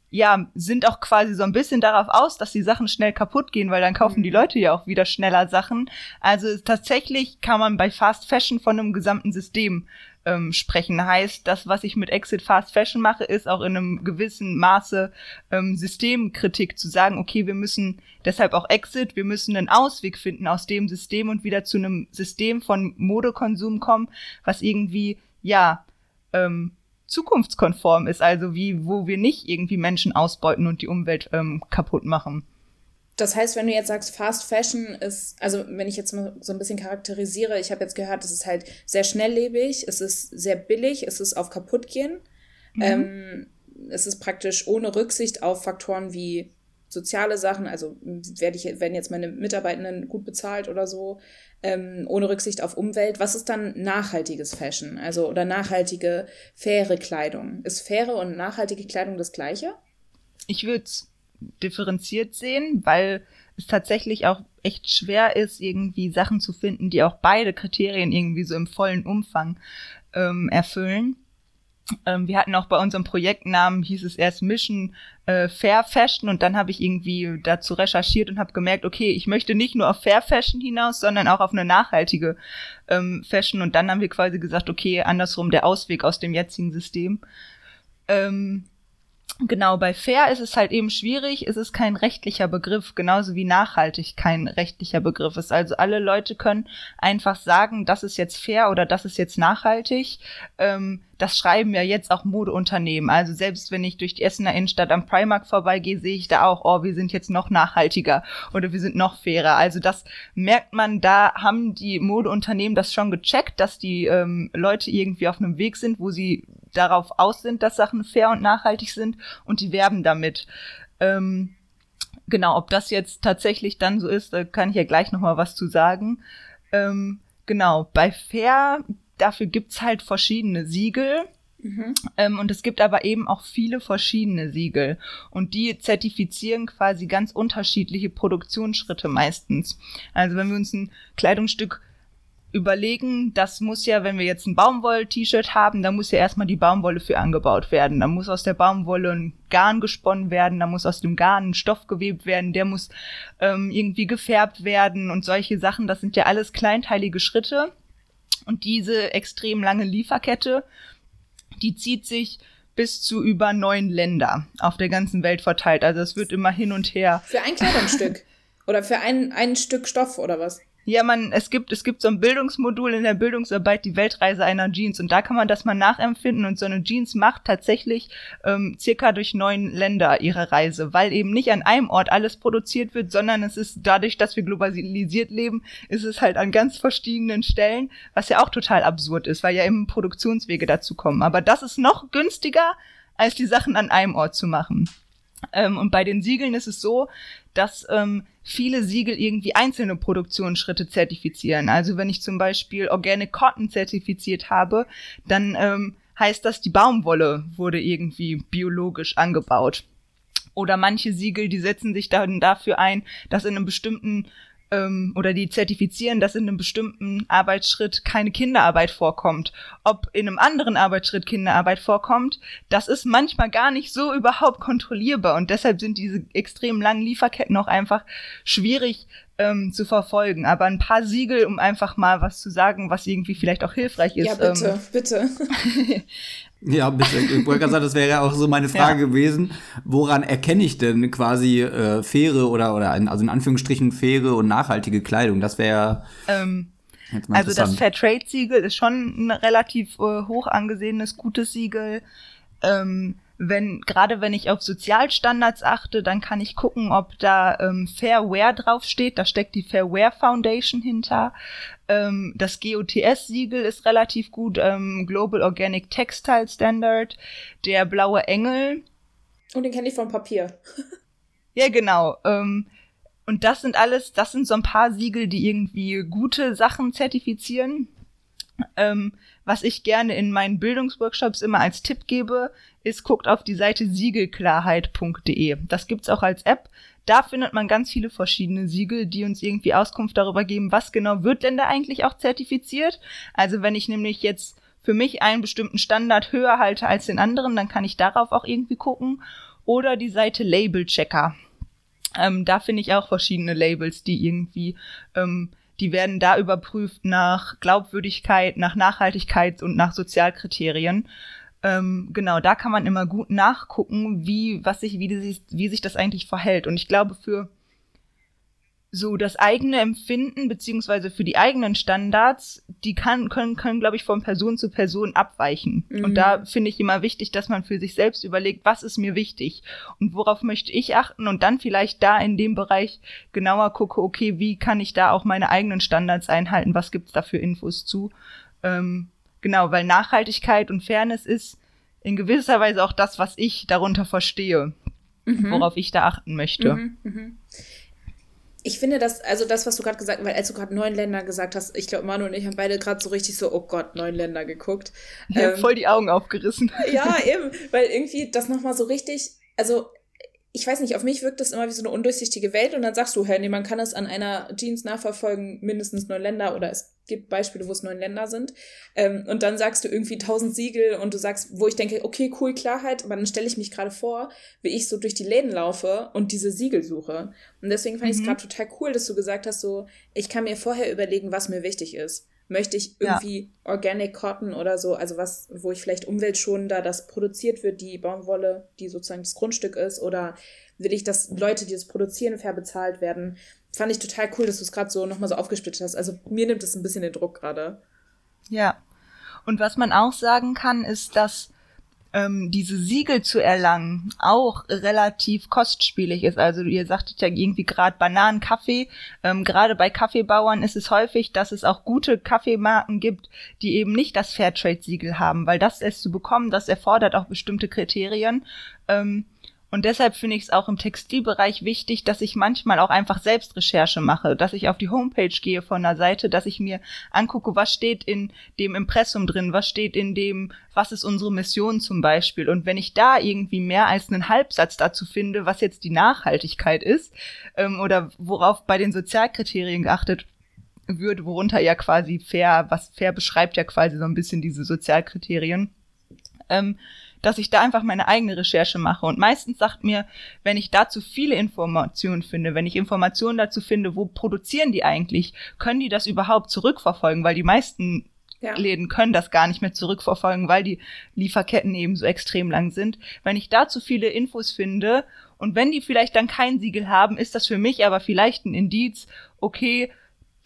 ja, sind auch quasi so ein bisschen darauf aus, dass die Sachen schnell kaputt gehen, weil dann kaufen die mhm. Leute ja auch wieder schneller Sachen. Also tatsächlich kann man bei Fast Fashion von einem gesamten System ähm, sprechen. Heißt, das, was ich mit Exit Fast Fashion mache, ist auch in einem gewissen Maße ähm, Systemkritik zu sagen, okay, wir müssen deshalb auch Exit, wir müssen einen Ausweg finden aus dem System und wieder zu einem System von Modekonsum kommen, was irgendwie, ja, ähm, zukunftskonform ist, also wie, wo wir nicht irgendwie Menschen ausbeuten und die Umwelt ähm, kaputt machen. Das heißt, wenn du jetzt sagst, Fast Fashion ist, also wenn ich jetzt mal so ein bisschen charakterisiere, ich habe jetzt gehört, es ist halt sehr schnelllebig, es ist sehr billig, es ist auf kaputtgehen. Mhm. Ähm, es ist praktisch ohne Rücksicht auf Faktoren wie soziale Sachen, also werde ich, werden jetzt meine Mitarbeitenden gut bezahlt oder so, ähm, ohne Rücksicht auf Umwelt. Was ist dann nachhaltiges Fashion? Also oder nachhaltige, faire Kleidung? Ist faire und nachhaltige Kleidung das gleiche? Ich würde differenziert sehen, weil es tatsächlich auch echt schwer ist, irgendwie Sachen zu finden, die auch beide Kriterien irgendwie so im vollen Umfang ähm, erfüllen. Ähm, wir hatten auch bei unserem Projektnamen, hieß es erst Mission äh, Fair Fashion und dann habe ich irgendwie dazu recherchiert und habe gemerkt, okay, ich möchte nicht nur auf Fair Fashion hinaus, sondern auch auf eine nachhaltige ähm, Fashion und dann haben wir quasi gesagt, okay, andersrum der Ausweg aus dem jetzigen System. Ähm, Genau, bei fair ist es halt eben schwierig, es ist kein rechtlicher Begriff, genauso wie nachhaltig kein rechtlicher Begriff ist. Also alle Leute können einfach sagen, das ist jetzt fair oder das ist jetzt nachhaltig. Ähm, das schreiben ja jetzt auch Modeunternehmen. Also selbst wenn ich durch die Essener Innenstadt am Primark vorbeigehe, sehe ich da auch, oh, wir sind jetzt noch nachhaltiger oder wir sind noch fairer. Also das merkt man, da haben die Modeunternehmen das schon gecheckt, dass die ähm, Leute irgendwie auf einem Weg sind, wo sie darauf aus sind, dass Sachen fair und nachhaltig sind und die werben damit. Ähm, genau, ob das jetzt tatsächlich dann so ist, da kann ich ja gleich noch mal was zu sagen. Ähm, genau, bei fair, dafür gibt's halt verschiedene Siegel. Mhm. Ähm, und es gibt aber eben auch viele verschiedene Siegel. Und die zertifizieren quasi ganz unterschiedliche Produktionsschritte meistens. Also wenn wir uns ein Kleidungsstück überlegen, das muss ja, wenn wir jetzt ein Baumwoll-T-Shirt haben, da muss ja erstmal die Baumwolle für angebaut werden. Da muss aus der Baumwolle ein Garn gesponnen werden, da muss aus dem Garn ein Stoff gewebt werden, der muss ähm, irgendwie gefärbt werden und solche Sachen. Das sind ja alles kleinteilige Schritte. Und diese extrem lange Lieferkette, die zieht sich bis zu über neun Länder auf der ganzen Welt verteilt. Also es wird immer hin und her. Für ein Kleidungsstück. oder für ein, ein Stück Stoff oder was? Ja, man, es gibt, es gibt so ein Bildungsmodul in der Bildungsarbeit, die Weltreise einer Jeans. Und da kann man das mal nachempfinden. Und so eine Jeans macht tatsächlich ähm, circa durch neun Länder ihre Reise, weil eben nicht an einem Ort alles produziert wird, sondern es ist dadurch, dass wir globalisiert leben, ist es halt an ganz verschiedenen Stellen, was ja auch total absurd ist, weil ja eben Produktionswege dazu kommen. Aber das ist noch günstiger, als die Sachen an einem Ort zu machen. Ähm, und bei den Siegeln ist es so, dass ähm, viele Siegel irgendwie einzelne Produktionsschritte zertifizieren. Also wenn ich zum Beispiel Organic Cotton zertifiziert habe, dann ähm, heißt das, die Baumwolle wurde irgendwie biologisch angebaut. Oder manche Siegel, die setzen sich dann dafür ein, dass in einem bestimmten ähm, oder die zertifizieren, dass in einem bestimmten Arbeitsschritt keine Kinderarbeit vorkommt. Ob in einem anderen Arbeitsschritt Kinderarbeit vorkommt, das ist manchmal gar nicht so überhaupt kontrollierbar und deshalb sind diese extrem langen Lieferketten auch einfach schwierig ähm, zu verfolgen. Aber ein paar Siegel, um einfach mal was zu sagen, was irgendwie vielleicht auch hilfreich ist. Ja, bitte, ähm, bitte. Ja, bitte. Ich wollte gerade sagen, das wäre ja auch so meine Frage ja. gewesen. Woran erkenne ich denn quasi äh, faire oder, oder ein, also in Anführungsstrichen faire und nachhaltige Kleidung? Das wäre. Ähm, also das Fairtrade-Siegel ist schon ein relativ äh, hoch angesehenes, gutes Siegel. Ähm, wenn, gerade wenn ich auf Sozialstandards achte, dann kann ich gucken, ob da ähm, Fairware draufsteht. Da steckt die Fairware Foundation hinter. Ähm, das GOTS-Siegel ist relativ gut. Ähm, Global Organic Textile Standard. Der blaue Engel. Und den kenne ich vom Papier. ja, genau. Ähm, und das sind alles, das sind so ein paar Siegel, die irgendwie gute Sachen zertifizieren. Ähm, was ich gerne in meinen Bildungsworkshops immer als Tipp gebe, ist, guckt auf die Seite siegelklarheit.de. Das gibt's auch als App. Da findet man ganz viele verschiedene Siegel, die uns irgendwie Auskunft darüber geben, was genau wird denn da eigentlich auch zertifiziert. Also wenn ich nämlich jetzt für mich einen bestimmten Standard höher halte als den anderen, dann kann ich darauf auch irgendwie gucken. Oder die Seite Label Checker. Ähm, da finde ich auch verschiedene Labels, die irgendwie ähm, die werden da überprüft nach Glaubwürdigkeit, nach Nachhaltigkeit und nach Sozialkriterien. Ähm, genau, da kann man immer gut nachgucken, wie, was sich, wie, wie sich das eigentlich verhält. Und ich glaube, für so das eigene Empfinden beziehungsweise für die eigenen Standards, die kann, können, können, glaube ich, von Person zu Person abweichen. Mhm. Und da finde ich immer wichtig, dass man für sich selbst überlegt, was ist mir wichtig und worauf möchte ich achten und dann vielleicht da in dem Bereich genauer gucke, okay, wie kann ich da auch meine eigenen Standards einhalten, was gibt's da für Infos zu. Ähm, genau, weil Nachhaltigkeit und Fairness ist in gewisser Weise auch das, was ich darunter verstehe, mhm. worauf ich da achten möchte. Mhm, mh ich finde das, also das, was du gerade gesagt hast, weil als du gerade neun Länder gesagt hast, ich glaube, Manu und ich haben beide gerade so richtig so, oh Gott, neun Länder geguckt. Ich ähm, voll die Augen aufgerissen. Ja, eben, weil irgendwie das nochmal so richtig, also ich weiß nicht, auf mich wirkt das immer wie so eine undurchsichtige Welt und dann sagst du, hey, nee, man kann es an einer Jeans nachverfolgen, mindestens neun Länder oder es gibt Beispiele, wo es neun Länder sind. Ähm, und dann sagst du irgendwie tausend Siegel und du sagst, wo ich denke, okay, cool, Klarheit, aber dann stelle ich mich gerade vor, wie ich so durch die Läden laufe und diese Siegel suche. Und deswegen fand mhm. ich es gerade total cool, dass du gesagt hast, so, ich kann mir vorher überlegen, was mir wichtig ist möchte ich irgendwie ja. Organic Cotton oder so, also was, wo ich vielleicht umweltschonender das produziert wird, die Baumwolle, die sozusagen das Grundstück ist, oder will ich, dass Leute, die das produzieren, fair bezahlt werden. Fand ich total cool, dass du es gerade so nochmal so aufgesplittet hast. Also mir nimmt es ein bisschen den Druck gerade. Ja. Und was man auch sagen kann, ist, dass ähm, diese Siegel zu erlangen auch relativ kostspielig ist. Also ihr sagtet ja irgendwie gerade Bananen, Kaffee. Ähm, gerade bei Kaffeebauern ist es häufig, dass es auch gute Kaffeemarken gibt, die eben nicht das Fairtrade-Siegel haben, weil das es zu bekommen, das erfordert auch bestimmte Kriterien. Ähm, und deshalb finde ich es auch im Textilbereich wichtig, dass ich manchmal auch einfach Selbstrecherche mache, dass ich auf die Homepage gehe von einer Seite, dass ich mir angucke, was steht in dem Impressum drin, was steht in dem, was ist unsere Mission zum Beispiel. Und wenn ich da irgendwie mehr als einen Halbsatz dazu finde, was jetzt die Nachhaltigkeit ist, ähm, oder worauf bei den Sozialkriterien geachtet wird, worunter ja quasi fair, was fair beschreibt ja quasi so ein bisschen diese Sozialkriterien, ähm, dass ich da einfach meine eigene Recherche mache. Und meistens sagt mir, wenn ich dazu viele Informationen finde, wenn ich Informationen dazu finde, wo produzieren die eigentlich, können die das überhaupt zurückverfolgen, weil die meisten ja. Läden können das gar nicht mehr zurückverfolgen, weil die Lieferketten eben so extrem lang sind. Wenn ich dazu viele Infos finde und wenn die vielleicht dann kein Siegel haben, ist das für mich aber vielleicht ein Indiz, okay,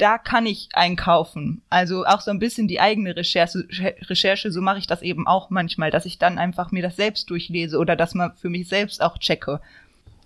da kann ich einkaufen. Also auch so ein bisschen die eigene Recherche, Recherche, so mache ich das eben auch manchmal, dass ich dann einfach mir das selbst durchlese oder dass man für mich selbst auch checke.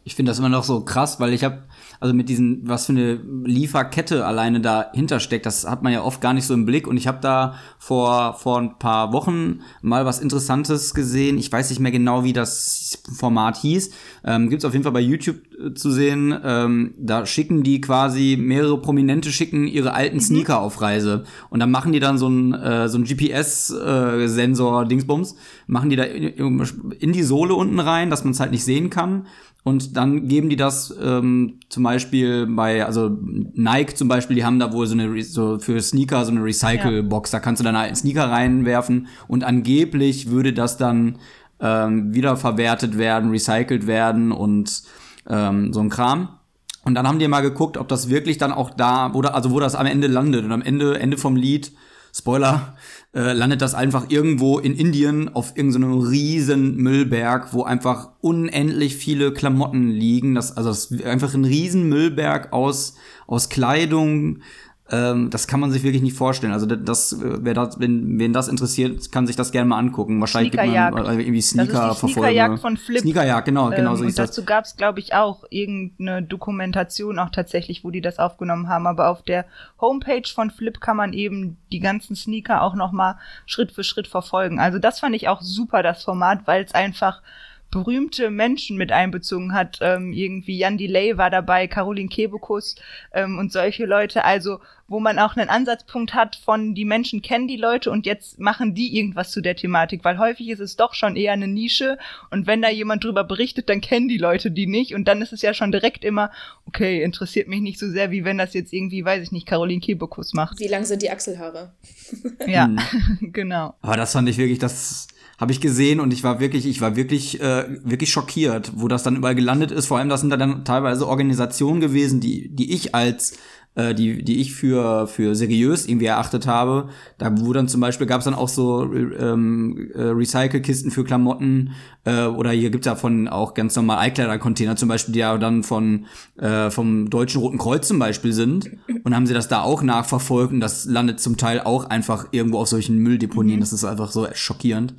Ich finde das immer noch so krass, weil ich habe also mit diesen, was für eine Lieferkette alleine dahinter steckt, das hat man ja oft gar nicht so im Blick. Und ich habe da vor, vor ein paar Wochen mal was Interessantes gesehen. Ich weiß nicht mehr genau, wie das Format hieß. Ähm, Gibt auf jeden Fall bei YouTube äh, zu sehen. Ähm, da schicken die quasi, mehrere Prominente schicken ihre alten mhm. Sneaker auf Reise. Und dann machen die dann so ein, äh, so ein GPS-Sensor, äh, Dingsbums, machen die da in, in die Sohle unten rein, dass man es halt nicht sehen kann. Und dann geben die das ähm, zum Beispiel bei, also Nike zum Beispiel, die haben da wohl so eine so für Sneaker so eine Recycle-Box. Da kannst du dann einen Sneaker reinwerfen und angeblich würde das dann ähm, wiederverwertet werden, recycelt werden und ähm, so ein Kram. Und dann haben die mal geguckt, ob das wirklich dann auch da, wo da, also wo das am Ende landet. Und am Ende, Ende vom Lied, Spoiler, äh, landet das einfach irgendwo in Indien auf irgendeinem so riesen Müllberg, wo einfach unendlich viele Klamotten liegen. Das, also das einfach ein riesen Müllberg aus, aus Kleidung, ähm, das kann man sich wirklich nicht vorstellen. Also das, äh, wer das, wenn wen das interessiert, kann sich das gerne mal angucken. Wahrscheinlich gibt man äh, irgendwie Sneaker verfolgen. Sneakerjagd von Flip. Sneakerjagd, genau, genau ähm, so ist das. Dazu gab es, glaube ich, auch irgendeine Dokumentation auch tatsächlich, wo die das aufgenommen haben. Aber auf der Homepage von Flip kann man eben die ganzen Sneaker auch noch mal Schritt für Schritt verfolgen. Also das fand ich auch super, das Format, weil es einfach berühmte Menschen mit einbezogen hat. Ähm, irgendwie Jan Delay war dabei, Caroline Kebekus ähm, und solche Leute. Also wo man auch einen Ansatzpunkt hat von die Menschen kennen die Leute und jetzt machen die irgendwas zu der Thematik, weil häufig ist es doch schon eher eine Nische und wenn da jemand drüber berichtet, dann kennen die Leute die nicht und dann ist es ja schon direkt immer, okay, interessiert mich nicht so sehr, wie wenn das jetzt irgendwie, weiß ich nicht, Caroline Kebekus macht. Wie lang sind die Achselhaare? ja, genau. Aber das fand ich wirklich, das habe ich gesehen und ich war wirklich, ich war wirklich, äh, wirklich schockiert, wo das dann überall gelandet ist. Vor allem, das sind dann teilweise Organisationen gewesen, die, die ich als äh, die, die ich für, für seriös irgendwie erachtet habe. Da wo dann zum Beispiel gab es dann auch so ähm, äh, Recycle-Kisten für Klamotten äh, oder hier gibt's ja von auch ganz normal Eikleider-Container zum Beispiel, die ja dann von äh, vom Deutschen Roten Kreuz zum Beispiel sind. Und haben sie das da auch nachverfolgt und das landet zum Teil auch einfach irgendwo auf solchen Mülldeponien. Mhm. Das ist einfach so schockierend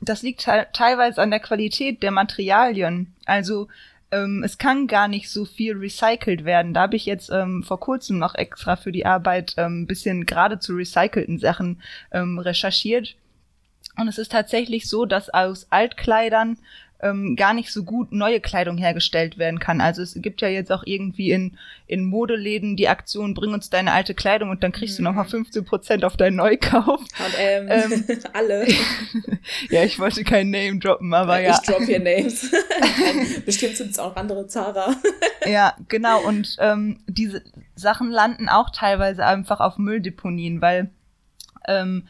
das liegt teilweise an der Qualität der Materialien. Also ähm, es kann gar nicht so viel recycelt werden. Da habe ich jetzt ähm, vor kurzem noch extra für die Arbeit ähm, ein bisschen gerade zu recycelten Sachen ähm, recherchiert. Und es ist tatsächlich so, dass aus Altkleidern ähm, gar nicht so gut neue Kleidung hergestellt werden kann. Also es gibt ja jetzt auch irgendwie in, in Modeläden die Aktion, bring uns deine alte Kleidung und dann kriegst mhm. du nochmal 15 Prozent auf deinen Neukauf. Und, ähm, ähm alle. ja, ich wollte kein Name droppen, aber ja. Ich drop hier Names. Bestimmt sind es auch andere Zara. ja, genau. Und ähm, diese Sachen landen auch teilweise einfach auf Mülldeponien, weil ähm,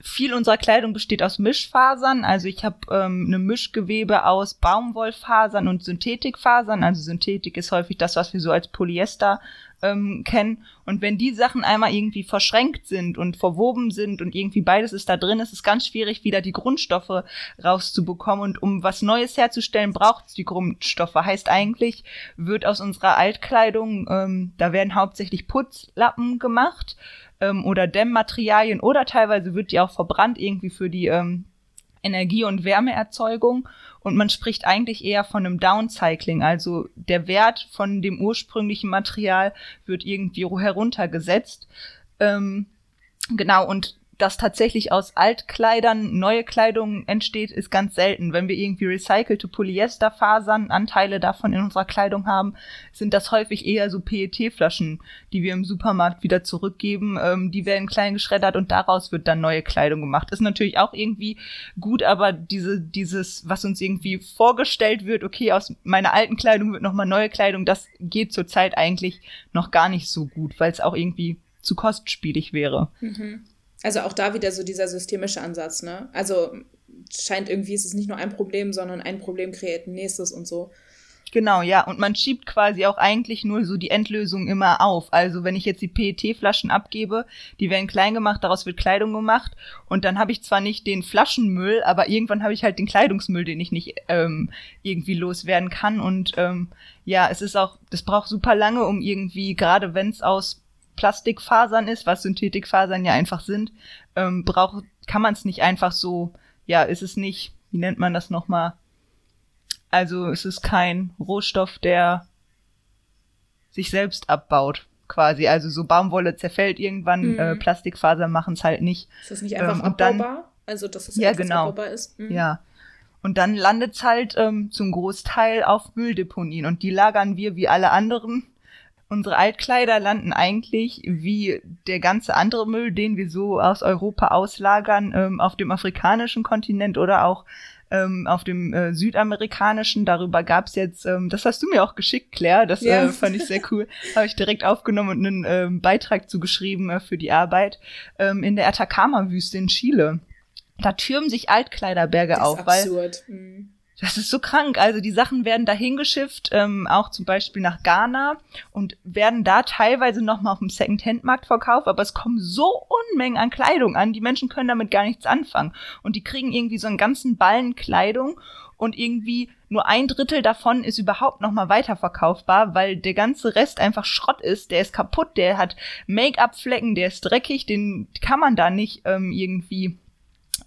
viel unserer Kleidung besteht aus Mischfasern. Also ich habe ähm, eine Mischgewebe aus Baumwollfasern und Synthetikfasern. Also Synthetik ist häufig das, was wir so als Polyester ähm, kennen. Und wenn die Sachen einmal irgendwie verschränkt sind und verwoben sind und irgendwie beides ist da drin, ist es ganz schwierig, wieder die Grundstoffe rauszubekommen. Und um was Neues herzustellen, braucht es die Grundstoffe. Heißt eigentlich, wird aus unserer Altkleidung, ähm, da werden hauptsächlich Putzlappen gemacht ähm, oder Dämmmaterialien oder teilweise wird die auch verbrannt irgendwie für die ähm, Energie- und Wärmeerzeugung. Und man spricht eigentlich eher von einem Downcycling, also der Wert von dem ursprünglichen Material wird irgendwie heruntergesetzt. Ähm, genau, und dass tatsächlich aus Altkleidern neue Kleidung entsteht, ist ganz selten. Wenn wir irgendwie recycelte Polyesterfasern, Anteile davon in unserer Kleidung haben, sind das häufig eher so PET-Flaschen, die wir im Supermarkt wieder zurückgeben. Ähm, die werden klein geschreddert und daraus wird dann neue Kleidung gemacht. Ist natürlich auch irgendwie gut, aber diese, dieses, was uns irgendwie vorgestellt wird, okay, aus meiner alten Kleidung wird nochmal neue Kleidung, das geht zurzeit eigentlich noch gar nicht so gut, weil es auch irgendwie zu kostspielig wäre. Mhm. Also auch da wieder so dieser systemische Ansatz, ne? Also scheint irgendwie ist es nicht nur ein Problem, sondern ein Problem kreiert ein nächstes und so. Genau, ja. Und man schiebt quasi auch eigentlich nur so die Endlösung immer auf. Also wenn ich jetzt die PET-Flaschen abgebe, die werden klein gemacht, daraus wird Kleidung gemacht. Und dann habe ich zwar nicht den Flaschenmüll, aber irgendwann habe ich halt den Kleidungsmüll, den ich nicht ähm, irgendwie loswerden kann. Und ähm, ja, es ist auch, das braucht super lange, um irgendwie, gerade wenn es aus Plastikfasern ist, was Synthetikfasern ja einfach sind, ähm, braucht, kann man es nicht einfach so, ja, ist es nicht, wie nennt man das nochmal? Also es ist kein Rohstoff, der sich selbst abbaut, quasi. Also so Baumwolle zerfällt irgendwann, mhm. äh, Plastikfasern machen es halt nicht. Ist das nicht einfach ähm, abbaubar? Dann, also dass es ja, genau. abbaubar ist? Mhm. Ja. Und dann landet es halt ähm, zum Großteil auf Mülldeponien und die lagern wir wie alle anderen unsere Altkleider landen eigentlich wie der ganze andere Müll, den wir so aus Europa auslagern, ähm, auf dem afrikanischen Kontinent oder auch ähm, auf dem äh, südamerikanischen. Darüber gab's jetzt, ähm, das hast du mir auch geschickt, Claire, das ja. äh, fand ich sehr cool. Habe ich direkt aufgenommen und einen ähm, Beitrag zugeschrieben äh, für die Arbeit. Ähm, in der Atacama-Wüste in Chile. Da türmen sich Altkleiderberge auf, absurd. weil. Mhm das ist so krank. Also die Sachen werden dahin geschifft, ähm, auch zum Beispiel nach Ghana und werden da teilweise nochmal auf dem Second-Hand-Markt verkauft, aber es kommen so Unmengen an Kleidung an, die Menschen können damit gar nichts anfangen. Und die kriegen irgendwie so einen ganzen Ballen Kleidung und irgendwie nur ein Drittel davon ist überhaupt nochmal weiterverkaufbar, weil der ganze Rest einfach Schrott ist, der ist kaputt, der hat Make-up-Flecken, der ist dreckig, den kann man da nicht ähm, irgendwie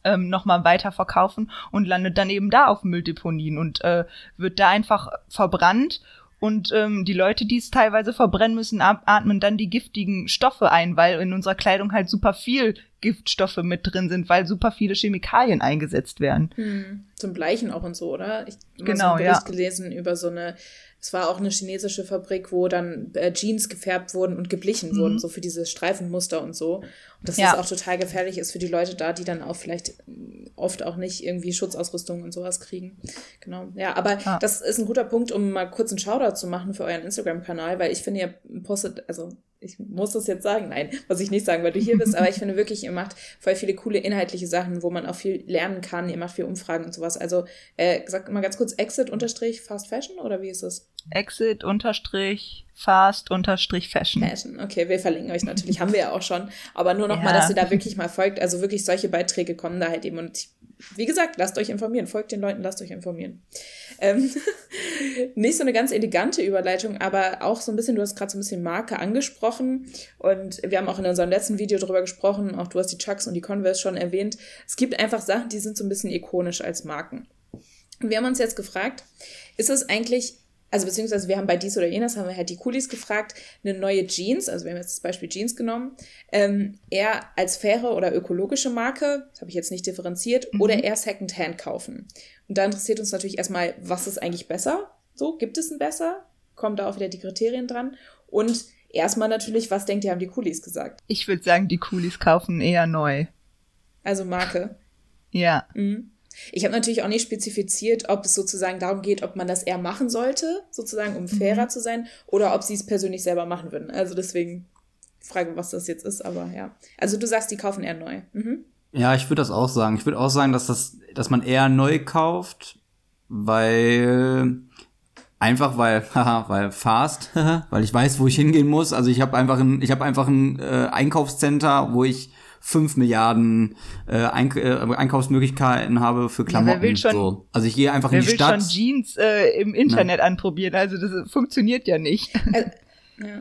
ähm, nochmal weiterverkaufen und landet dann eben da auf Mülldeponien und äh, wird da einfach verbrannt. Und ähm, die Leute, die es teilweise verbrennen müssen, atmen dann die giftigen Stoffe ein, weil in unserer Kleidung halt super viel Giftstoffe mit drin sind, weil super viele Chemikalien eingesetzt werden. Hm. Zum Bleichen auch und so, oder? Ich habe genau, so einen Bericht ja. gelesen über so eine es war auch eine chinesische Fabrik, wo dann äh, Jeans gefärbt wurden und geblichen mhm. wurden, so für diese Streifenmuster und so. Und dass ja. das auch total gefährlich ist für die Leute da, die dann auch vielleicht mm, oft auch nicht irgendwie Schutzausrüstung und sowas kriegen. Genau. Ja, aber ah. das ist ein guter Punkt, um mal kurz einen Shoutout zu machen für euren Instagram-Kanal, weil ich finde, ihr postet, also ich muss das jetzt sagen, nein, was ich nicht sagen, weil du hier bist, aber ich finde wirklich, ihr macht voll viele coole inhaltliche Sachen, wo man auch viel lernen kann, ihr macht viel Umfragen und sowas. Also, äh, sag mal ganz kurz, Exit-Fast Fashion oder wie ist das? Exit-Fast-Fashion. Fashion, okay, wir verlinken euch natürlich, haben wir ja auch schon, aber nur noch ja. mal, dass ihr da wirklich mal folgt, also wirklich solche Beiträge kommen da halt eben und wie gesagt, lasst euch informieren, folgt den Leuten, lasst euch informieren. Ähm, nicht so eine ganz elegante Überleitung, aber auch so ein bisschen, du hast gerade so ein bisschen Marke angesprochen und wir haben auch in unserem letzten Video darüber gesprochen, auch du hast die Chucks und die Converse schon erwähnt. Es gibt einfach Sachen, die sind so ein bisschen ikonisch als Marken. Und wir haben uns jetzt gefragt, ist es eigentlich also beziehungsweise wir haben bei dies oder jenes, haben wir halt die Coolies gefragt, eine neue Jeans, also wir haben jetzt das Beispiel Jeans genommen, ähm, eher als faire oder ökologische Marke, das habe ich jetzt nicht differenziert, mhm. oder eher Secondhand kaufen. Und da interessiert uns natürlich erstmal, was ist eigentlich besser? So, gibt es ein besser? Kommen da auch wieder die Kriterien dran? Und erstmal natürlich, was denkt ihr, haben die Coolies gesagt? Ich würde sagen, die Coolies kaufen eher neu. Also Marke. ja. Mhm. Ich habe natürlich auch nicht spezifiziert, ob es sozusagen darum geht, ob man das eher machen sollte, sozusagen, um fairer mhm. zu sein, oder ob sie es persönlich selber machen würden. Also deswegen Frage, was das jetzt ist, aber ja. Also du sagst, die kaufen eher neu. Mhm. Ja, ich würde das auch sagen. Ich würde auch sagen, dass das, dass man eher neu kauft, weil einfach weil, haha, weil fast, weil ich weiß, wo ich hingehen muss. Also ich habe einfach ein, ich habe einfach ein äh, Einkaufscenter, wo ich 5 Milliarden äh, Eink äh, Einkaufsmöglichkeiten habe für Klamotten. Ja, wer will schon, so. Also ich gehe einfach in die Stadt. Wer will schon Jeans äh, im Internet ja. anprobieren? Also das funktioniert ja nicht. Also, ja.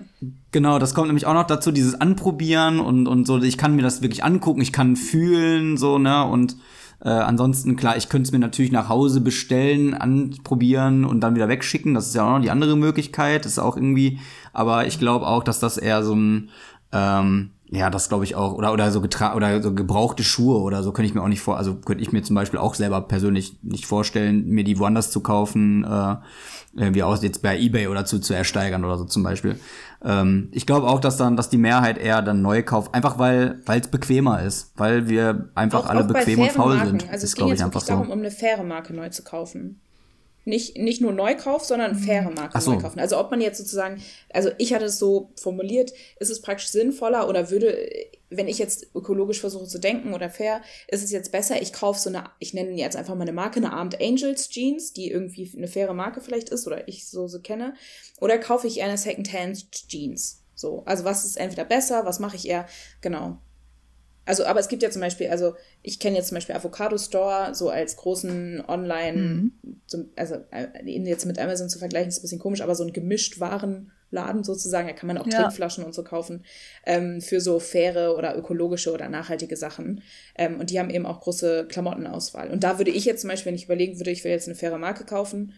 Genau, das kommt nämlich auch noch dazu, dieses Anprobieren und, und so, ich kann mir das wirklich angucken, ich kann fühlen, so, ne, und äh, ansonsten, klar, ich könnte es mir natürlich nach Hause bestellen, anprobieren und dann wieder wegschicken. Das ist ja auch noch die andere Möglichkeit. Das ist auch irgendwie, aber ich glaube auch, dass das eher so ein ähm, ja, das glaube ich auch. Oder, oder so getra oder so gebrauchte Schuhe oder so könnte ich mir auch nicht vor, also könnte ich mir zum Beispiel auch selber persönlich nicht vorstellen, mir die woanders zu kaufen, äh, wie aus jetzt bei Ebay oder zu, zu ersteigern oder so zum Beispiel. Ähm, ich glaube auch, dass dann, dass die Mehrheit eher dann neu kauft, einfach weil weil es bequemer ist, weil wir einfach auch, alle auch bequem und faul Marken. sind. Also es ging jetzt wirklich darum, um eine faire Marke neu zu kaufen nicht, nicht nur Neukauf, sondern mhm. faire Marken so. neu kaufen. Also ob man jetzt sozusagen, also ich hatte es so formuliert, ist es praktisch sinnvoller oder würde, wenn ich jetzt ökologisch versuche zu denken oder fair, ist es jetzt besser, ich kaufe so eine, ich nenne jetzt einfach mal eine Marke, eine Armed Angels Jeans, die irgendwie eine faire Marke vielleicht ist oder ich so, so kenne, oder kaufe ich eher eine Secondhand Jeans. So, also was ist entweder besser, was mache ich eher, genau. Also, aber es gibt ja zum Beispiel, also ich kenne jetzt zum Beispiel Avocado Store, so als großen Online, mhm. so, also äh, ihn jetzt mit Amazon zu vergleichen, ist ein bisschen komisch, aber so ein gemischt Warenladen sozusagen, da kann man auch ja. Trinkflaschen und so kaufen, ähm, für so faire oder ökologische oder nachhaltige Sachen. Ähm, und die haben eben auch große Klamottenauswahl. Und da würde ich jetzt zum Beispiel, wenn ich überlegen würde, ich will jetzt eine faire Marke kaufen,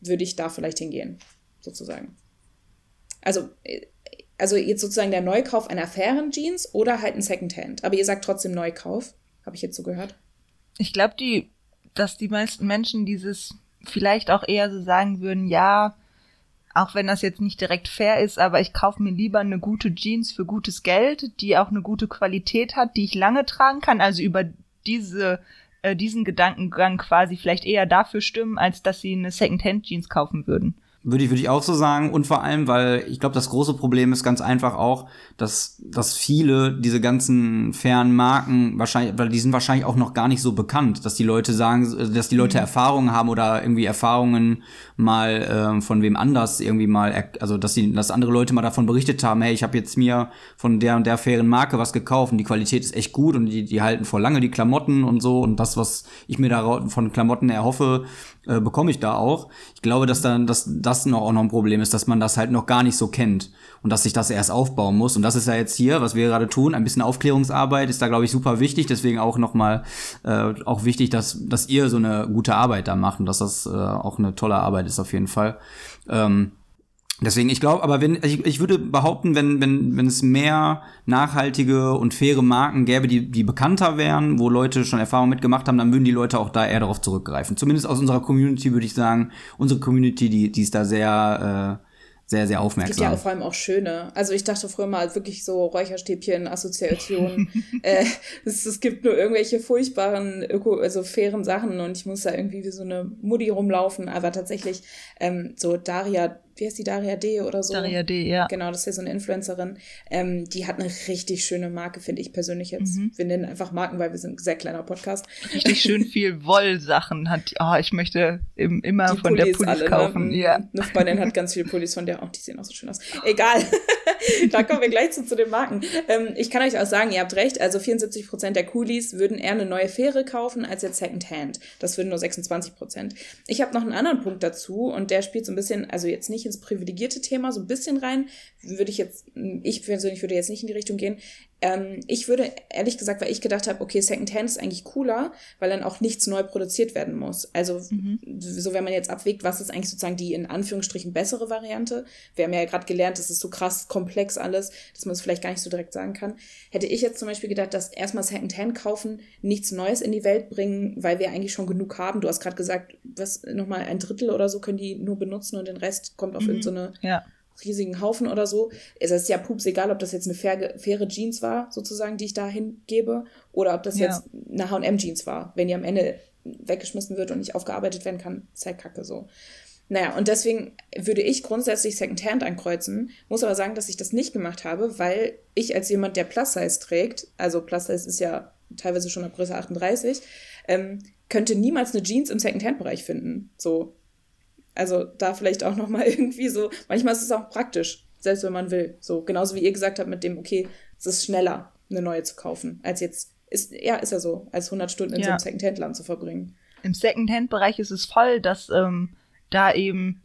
würde ich da vielleicht hingehen, sozusagen. Also, äh, also jetzt sozusagen der Neukauf einer fairen Jeans oder halt ein Secondhand. Aber ihr sagt trotzdem Neukauf, habe ich jetzt so gehört. Ich glaube, die, dass die meisten Menschen dieses vielleicht auch eher so sagen würden, ja, auch wenn das jetzt nicht direkt fair ist, aber ich kaufe mir lieber eine gute Jeans für gutes Geld, die auch eine gute Qualität hat, die ich lange tragen kann. Also über diese äh, diesen Gedankengang quasi vielleicht eher dafür stimmen, als dass sie eine Second-Hand-Jeans kaufen würden. Würde ich, würde ich auch so sagen. Und vor allem, weil ich glaube, das große Problem ist ganz einfach auch, dass, dass viele diese ganzen fairen Marken wahrscheinlich, weil die sind wahrscheinlich auch noch gar nicht so bekannt, dass die Leute sagen, dass die Leute mhm. Erfahrungen haben oder irgendwie Erfahrungen mal äh, von wem anders irgendwie mal, also dass sie, dass andere Leute mal davon berichtet haben, hey, ich habe jetzt mir von der und der fairen Marke was gekauft und die Qualität ist echt gut und die, die halten vor lange die Klamotten und so und das, was ich mir da von Klamotten erhoffe, äh, bekomme ich da auch. Ich glaube, dass dann, dass das noch auch noch ein Problem ist, dass man das halt noch gar nicht so kennt und dass sich das erst aufbauen muss. Und das ist ja jetzt hier, was wir gerade tun, ein bisschen Aufklärungsarbeit ist da, glaube ich, super wichtig. Deswegen auch nochmal äh, auch wichtig, dass, dass ihr so eine gute Arbeit da macht und dass das äh, auch eine tolle Arbeit ist auf jeden Fall. Ähm, Deswegen, ich glaube, aber wenn, ich, ich würde behaupten, wenn, wenn, wenn es mehr nachhaltige und faire Marken gäbe, die, die bekannter wären, wo Leute schon Erfahrung mitgemacht haben, dann würden die Leute auch da eher darauf zurückgreifen. Zumindest aus unserer Community würde ich sagen, unsere Community, die, die ist da sehr, äh, sehr, sehr aufmerksam. Es gibt ja auch vor allem auch schöne. Also ich dachte früher mal wirklich so Räucherstäbchen, Assoziationen. äh, es, es gibt nur irgendwelche furchtbaren, öko, also fairen Sachen und ich muss da irgendwie wie so eine Mutti rumlaufen. Aber tatsächlich ähm, so Daria wie heißt die Daria D oder so? Daria D, ja. Genau, das ist ja so eine Influencerin. Ähm, die hat eine richtig schöne Marke, finde ich persönlich jetzt. Mhm. Wir nennen einfach Marken, weil wir sind ein sehr kleiner Podcast. Richtig schön viel Wollsachen hat. Oh, ich möchte im, immer die von Pullis der Pullis alle, ne? kaufen. Ne? Ja. Eine Freundin hat ganz viele Pullis von der. Oh, die sehen auch so schön aus. Egal. da kommen wir gleich zu, zu den Marken. Ähm, ich kann euch auch sagen, ihr habt recht. Also 74 Prozent der Coolies würden eher eine neue Fähre kaufen als jetzt Secondhand. Das würden nur 26 Prozent. Ich habe noch einen anderen Punkt dazu und der spielt so ein bisschen, also jetzt nicht ins privilegierte Thema so ein bisschen rein. Würde ich jetzt, ich persönlich würde jetzt nicht in die Richtung gehen. Ähm, ich würde, ehrlich gesagt, weil ich gedacht habe, okay, Secondhand ist eigentlich cooler, weil dann auch nichts neu produziert werden muss. Also, mhm. so wenn man jetzt abwägt, was ist eigentlich sozusagen die in Anführungsstrichen bessere Variante. Wir haben ja gerade gelernt, das ist so krass komplex alles, dass man es vielleicht gar nicht so direkt sagen kann. Hätte ich jetzt zum Beispiel gedacht, dass erstmal Secondhand kaufen, nichts Neues in die Welt bringen, weil wir eigentlich schon genug haben. Du hast gerade gesagt, was nochmal ein Drittel oder so können die nur benutzen und den Rest kommt auf mhm. irgendeine so ja riesigen Haufen oder so. Es ist ja pups egal, ob das jetzt eine faire, faire Jeans war, sozusagen, die ich da hingebe, oder ob das ja. jetzt eine H&M-Jeans war. Wenn die am Ende weggeschmissen wird und nicht aufgearbeitet werden kann, ist halt kacke so. Naja, und deswegen würde ich grundsätzlich Secondhand ankreuzen, muss aber sagen, dass ich das nicht gemacht habe, weil ich als jemand, der Plus-Size trägt, also Plus-Size ist ja teilweise schon ab Größe 38, ähm, könnte niemals eine Jeans im Secondhand-Bereich finden. So, also da vielleicht auch noch mal irgendwie so, manchmal ist es auch praktisch, selbst wenn man will. So, genauso wie ihr gesagt habt mit dem, okay, es ist schneller, eine neue zu kaufen, als jetzt, ist, ja, ist ja so, als 100 Stunden in ja. so einem Secondhand-Land zu verbringen. Im Secondhand-Bereich ist es voll, dass ähm, da eben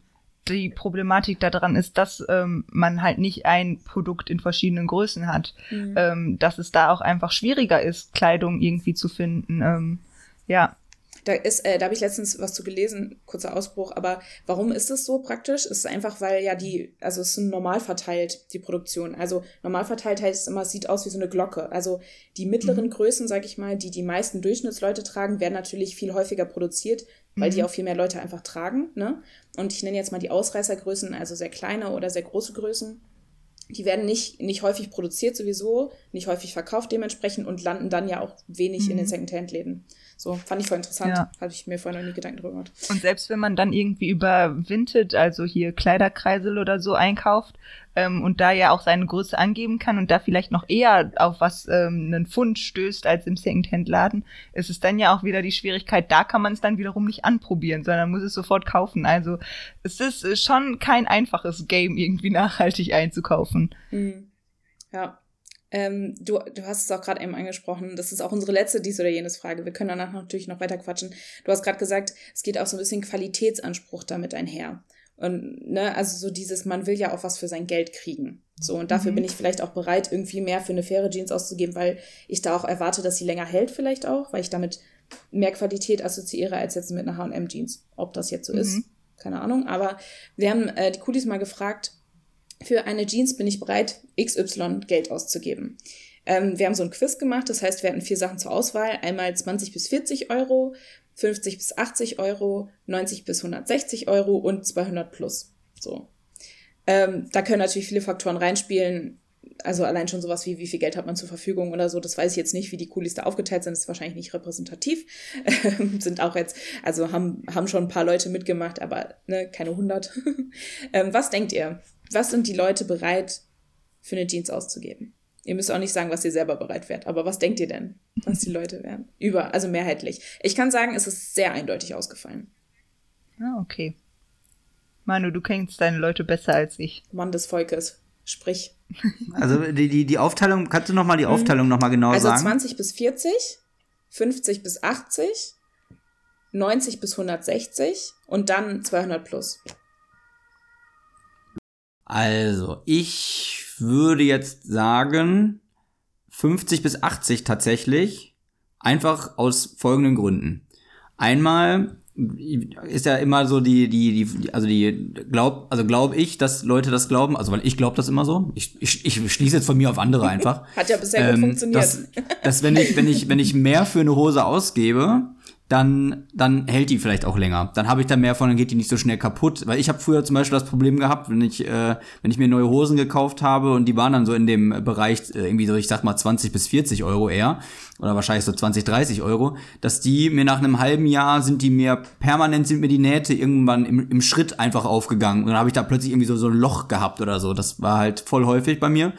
die Problematik daran ist, dass ähm, man halt nicht ein Produkt in verschiedenen Größen hat. Mhm. Ähm, dass es da auch einfach schwieriger ist, Kleidung irgendwie zu finden. Ähm, ja. Da ist, äh, da habe ich letztens was zu gelesen, kurzer Ausbruch, aber warum ist es so praktisch? Es ist einfach, weil ja die, also es ist normal verteilt, die Produktion. Also normal verteilt heißt immer, es sieht aus wie so eine Glocke. Also die mittleren mhm. Größen, sag ich mal, die die meisten Durchschnittsleute tragen, werden natürlich viel häufiger produziert, weil mhm. die auch viel mehr Leute einfach tragen. Ne? Und ich nenne jetzt mal die Ausreißergrößen, also sehr kleine oder sehr große Größen die werden nicht, nicht häufig produziert sowieso, nicht häufig verkauft dementsprechend und landen dann ja auch wenig mhm. in den mhm. Secondhand-Läden. So, fand ich voll interessant. Ja. Habe ich mir vorher noch nie Gedanken drüber gemacht. Und selbst wenn man dann irgendwie über Vinted, also hier Kleiderkreisel oder so einkauft ähm, und da ja auch seine Größe angeben kann und da vielleicht noch eher auf was ähm, einen Fund stößt als im Secondhand-Laden, ist es dann ja auch wieder die Schwierigkeit, da kann man es dann wiederum nicht anprobieren, sondern muss es sofort kaufen. Also es ist schon kein einfaches Game, irgendwie nachhaltig einzukaufen. Mhm. Ja. Ähm, du, du hast es auch gerade eben angesprochen, das ist auch unsere letzte dies oder jenes Frage. Wir können danach natürlich noch weiter quatschen. Du hast gerade gesagt, es geht auch so ein bisschen Qualitätsanspruch damit einher. Und ne, also so dieses, man will ja auch was für sein Geld kriegen. So, und dafür mhm. bin ich vielleicht auch bereit, irgendwie mehr für eine faire Jeans auszugeben, weil ich da auch erwarte, dass sie länger hält, vielleicht auch, weil ich damit mehr Qualität assoziiere als jetzt mit einer HM-Jeans. Ob das jetzt so mhm. ist, keine Ahnung. Aber wir haben äh, die Coolies mal gefragt, für eine Jeans bin ich bereit, XY Geld auszugeben. Ähm, wir haben so ein Quiz gemacht, das heißt, wir hatten vier Sachen zur Auswahl. Einmal 20 bis 40 Euro, 50 bis 80 Euro, 90 bis 160 Euro und 200 plus. So. Ähm, da können natürlich viele Faktoren reinspielen. Also allein schon sowas wie, wie viel Geld hat man zur Verfügung oder so, das weiß ich jetzt nicht, wie die Coolies da aufgeteilt sind, das ist wahrscheinlich nicht repräsentativ. sind auch jetzt, also haben, haben schon ein paar Leute mitgemacht, aber ne, keine 100. ähm, was denkt ihr? Was sind die Leute bereit, für eine Jeans auszugeben? Ihr müsst auch nicht sagen, was ihr selber bereit wärt, aber was denkt ihr denn, was die Leute wären? Über, also mehrheitlich. Ich kann sagen, es ist sehr eindeutig ausgefallen. Ah, okay. Manu, du kennst deine Leute besser als ich. Mann des Volkes, sprich. Also die, die, die Aufteilung, kannst du noch mal die mhm. Aufteilung mhm. noch mal genau also sagen? Also 20 bis 40, 50 bis 80, 90 bis 160 und dann 200 plus. Also, ich würde jetzt sagen 50 bis 80 tatsächlich, einfach aus folgenden Gründen. Einmal ist ja immer so die die die also die glaub also glaube ich dass Leute das glauben also weil ich glaube das immer so. Ich, ich, ich schließe jetzt von mir auf andere einfach. Hat ja bisher ähm, gut funktioniert. dass, dass wenn ich wenn ich wenn ich mehr für eine Hose ausgebe dann, dann hält die vielleicht auch länger. Dann habe ich da mehr von, dann geht die nicht so schnell kaputt. Weil ich habe früher zum Beispiel das Problem gehabt, wenn ich, äh, wenn ich mir neue Hosen gekauft habe und die waren dann so in dem Bereich äh, irgendwie so, ich sag mal 20 bis 40 Euro eher, oder wahrscheinlich so 20, 30 Euro, dass die mir nach einem halben Jahr sind die mir permanent sind mir die Nähte irgendwann im, im Schritt einfach aufgegangen. Und dann habe ich da plötzlich irgendwie so, so ein Loch gehabt oder so. Das war halt voll häufig bei mir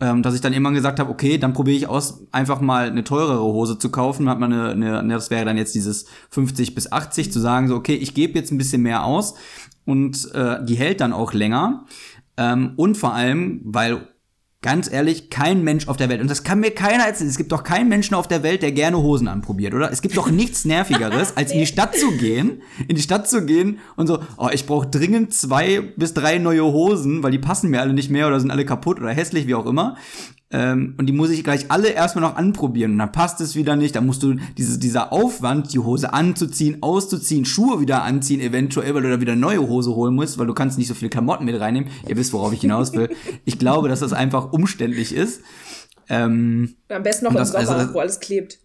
ähm, dass ich dann immer gesagt habe, okay, dann probiere ich aus, einfach mal eine teurere Hose zu kaufen. Hat man eine, eine, ne, das wäre dann jetzt dieses 50 bis 80, zu sagen, so, okay, ich gebe jetzt ein bisschen mehr aus und äh, die hält dann auch länger. Ähm, und vor allem, weil Ganz ehrlich, kein Mensch auf der Welt, und das kann mir keiner erzählen, es gibt doch keinen Menschen auf der Welt, der gerne Hosen anprobiert, oder? Es gibt doch nichts Nervigeres, als in die Stadt zu gehen, in die Stadt zu gehen und so, oh, ich brauche dringend zwei bis drei neue Hosen, weil die passen mir alle nicht mehr oder sind alle kaputt oder hässlich, wie auch immer. Ähm, und die muss ich gleich alle erstmal noch anprobieren. Und dann passt es wieder nicht. Dann musst du diese, dieser Aufwand, die Hose anzuziehen, auszuziehen, Schuhe wieder anziehen, eventuell, weil du da wieder neue Hose holen musst, weil du kannst nicht so viele Klamotten mit reinnehmen. Ihr wisst, worauf ich hinaus will. Ich glaube, dass das einfach umständlich ist. Ähm, Am besten noch im Sommer, also, wo alles klebt.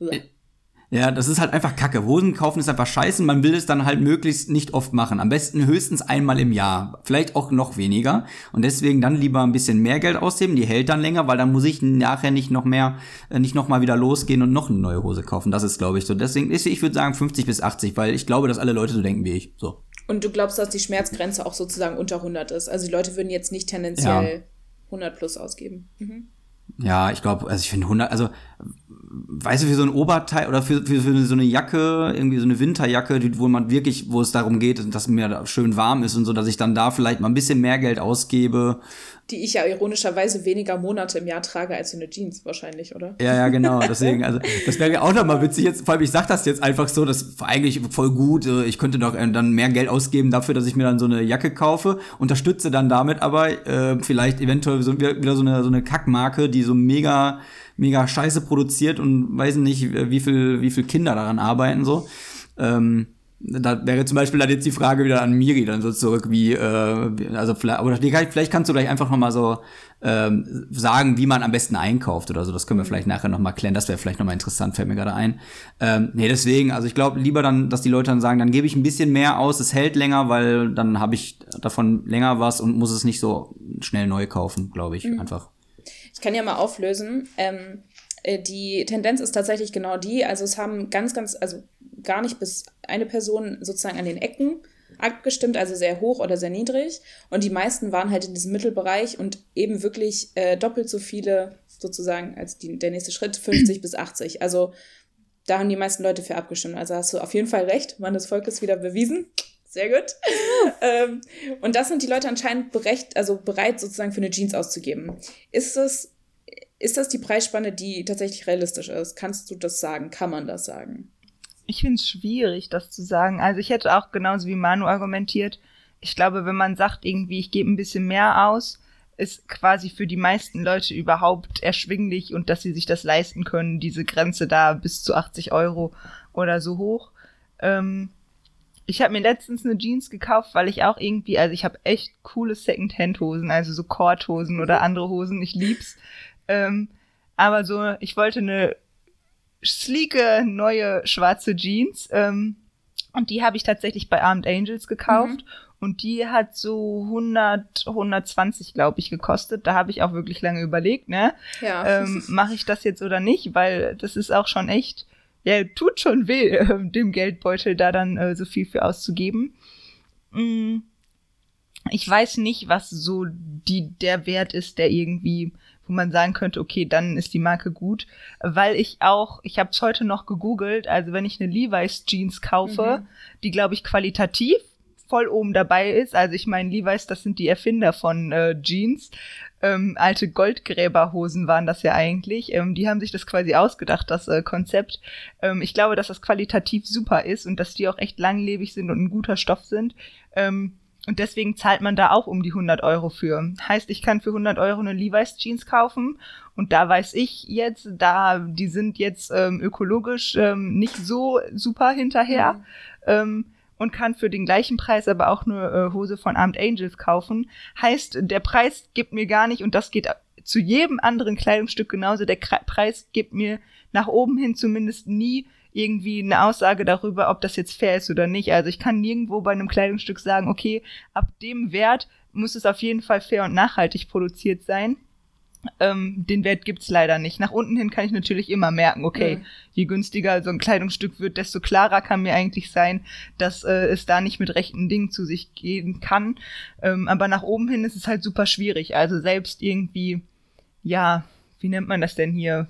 Ja, das ist halt einfach kacke. Hosen kaufen ist einfach scheiße. Man will es dann halt möglichst nicht oft machen. Am besten höchstens einmal im Jahr. Vielleicht auch noch weniger. Und deswegen dann lieber ein bisschen mehr Geld ausgeben. Die hält dann länger, weil dann muss ich nachher nicht noch mehr, äh, nicht noch mal wieder losgehen und noch eine neue Hose kaufen. Das ist, glaube ich, so. Deswegen ist, ich würde sagen 50 bis 80, weil ich glaube, dass alle Leute so denken wie ich. So. Und du glaubst, dass die Schmerzgrenze auch sozusagen unter 100 ist? Also die Leute würden jetzt nicht tendenziell ja. 100 plus ausgeben. Mhm. Ja, ich glaube, also ich finde 100, also weißt du, für so ein Oberteil oder für, für, für so eine Jacke, irgendwie so eine Winterjacke, wo man wirklich, wo es darum geht, dass mir schön warm ist und so, dass ich dann da vielleicht mal ein bisschen mehr Geld ausgebe. Die ich ja ironischerweise weniger Monate im Jahr trage als eine Jeans wahrscheinlich, oder? Ja, ja, genau. Deswegen, also das wäre auch nochmal witzig jetzt, vor allem ich sag das jetzt einfach so, das war eigentlich voll gut. Äh, ich könnte doch äh, dann mehr Geld ausgeben dafür, dass ich mir dann so eine Jacke kaufe, unterstütze dann damit aber äh, vielleicht eventuell so, wieder so eine, so eine Kackmarke, die so mega mega Scheiße produziert und weiß nicht, wie viel, wie viel Kinder daran arbeiten so. Ähm, da wäre zum Beispiel dann jetzt die Frage wieder an Miri dann so zurück, wie, äh, also vielleicht, oder vielleicht kannst du gleich einfach noch mal so ähm, sagen, wie man am besten einkauft oder so. Das können wir vielleicht nachher noch mal klären. Das wäre vielleicht noch mal interessant, fällt mir gerade ein. Ähm, nee, deswegen, also ich glaube lieber dann, dass die Leute dann sagen, dann gebe ich ein bisschen mehr aus, es hält länger, weil dann habe ich davon länger was und muss es nicht so schnell neu kaufen, glaube ich, mhm. einfach. Ich kann ja mal auflösen. Ähm, äh, die Tendenz ist tatsächlich genau die. Also es haben ganz, ganz, also gar nicht bis eine Person sozusagen an den Ecken abgestimmt, also sehr hoch oder sehr niedrig. Und die meisten waren halt in diesem Mittelbereich und eben wirklich äh, doppelt so viele sozusagen als die, der nächste Schritt, 50 bis 80. Also da haben die meisten Leute für abgestimmt. Also hast du auf jeden Fall recht, Mann des Volkes wieder bewiesen. Sehr gut. ähm, und das sind die Leute anscheinend berecht, also bereit, sozusagen für eine Jeans auszugeben. Ist das, ist das die Preisspanne, die tatsächlich realistisch ist? Kannst du das sagen? Kann man das sagen? Ich finde es schwierig, das zu sagen. Also ich hätte auch genauso wie Manu argumentiert. Ich glaube, wenn man sagt, irgendwie, ich gebe ein bisschen mehr aus, ist quasi für die meisten Leute überhaupt erschwinglich und dass sie sich das leisten können, diese Grenze da bis zu 80 Euro oder so hoch. Ähm, ich habe mir letztens eine Jeans gekauft, weil ich auch irgendwie, also ich habe echt coole Secondhand-Hosen, also so Korthosen oder mhm. andere Hosen, ich lieb's. Ähm, aber so, ich wollte eine sleeke, neue schwarze Jeans. Ähm, Und die habe ich tatsächlich bei Armed Angels gekauft. Mhm. Und die hat so 100, 120, glaube ich, gekostet. Da habe ich auch wirklich lange überlegt, ne? Ja. Ähm, Mache ich das jetzt oder nicht? Weil das ist auch schon echt, ja, tut schon weh, äh, dem Geldbeutel da dann äh, so viel für auszugeben. Mm, ich weiß nicht, was so die, der Wert ist, der irgendwie wo man sagen könnte, okay, dann ist die Marke gut, weil ich auch, ich habe es heute noch gegoogelt, also wenn ich eine Levi's Jeans kaufe, mhm. die glaube ich qualitativ voll oben dabei ist, also ich meine Levi's, das sind die Erfinder von äh, Jeans, ähm, alte Goldgräberhosen waren das ja eigentlich. Ähm, die haben sich das quasi ausgedacht, das äh, Konzept. Ähm, ich glaube, dass das qualitativ super ist und dass die auch echt langlebig sind und ein guter Stoff sind. Ähm, und deswegen zahlt man da auch um die 100 Euro für. Heißt, ich kann für 100 Euro eine Levi's Jeans kaufen und da weiß ich jetzt, da die sind jetzt ähm, ökologisch ähm, nicht so super hinterher mhm. ähm, und kann für den gleichen Preis aber auch eine äh, Hose von Armed Angels kaufen. Heißt, der Preis gibt mir gar nicht und das geht zu jedem anderen Kleidungsstück genauso. Der Preis gibt mir nach oben hin zumindest nie irgendwie eine Aussage darüber, ob das jetzt fair ist oder nicht. Also ich kann nirgendwo bei einem Kleidungsstück sagen, okay, ab dem Wert muss es auf jeden Fall fair und nachhaltig produziert sein. Ähm, den Wert gibt's leider nicht. Nach unten hin kann ich natürlich immer merken, okay, mhm. je günstiger so ein Kleidungsstück wird, desto klarer kann mir eigentlich sein, dass äh, es da nicht mit rechten Dingen zu sich gehen kann. Ähm, aber nach oben hin ist es halt super schwierig. Also selbst irgendwie, ja, wie nennt man das denn hier?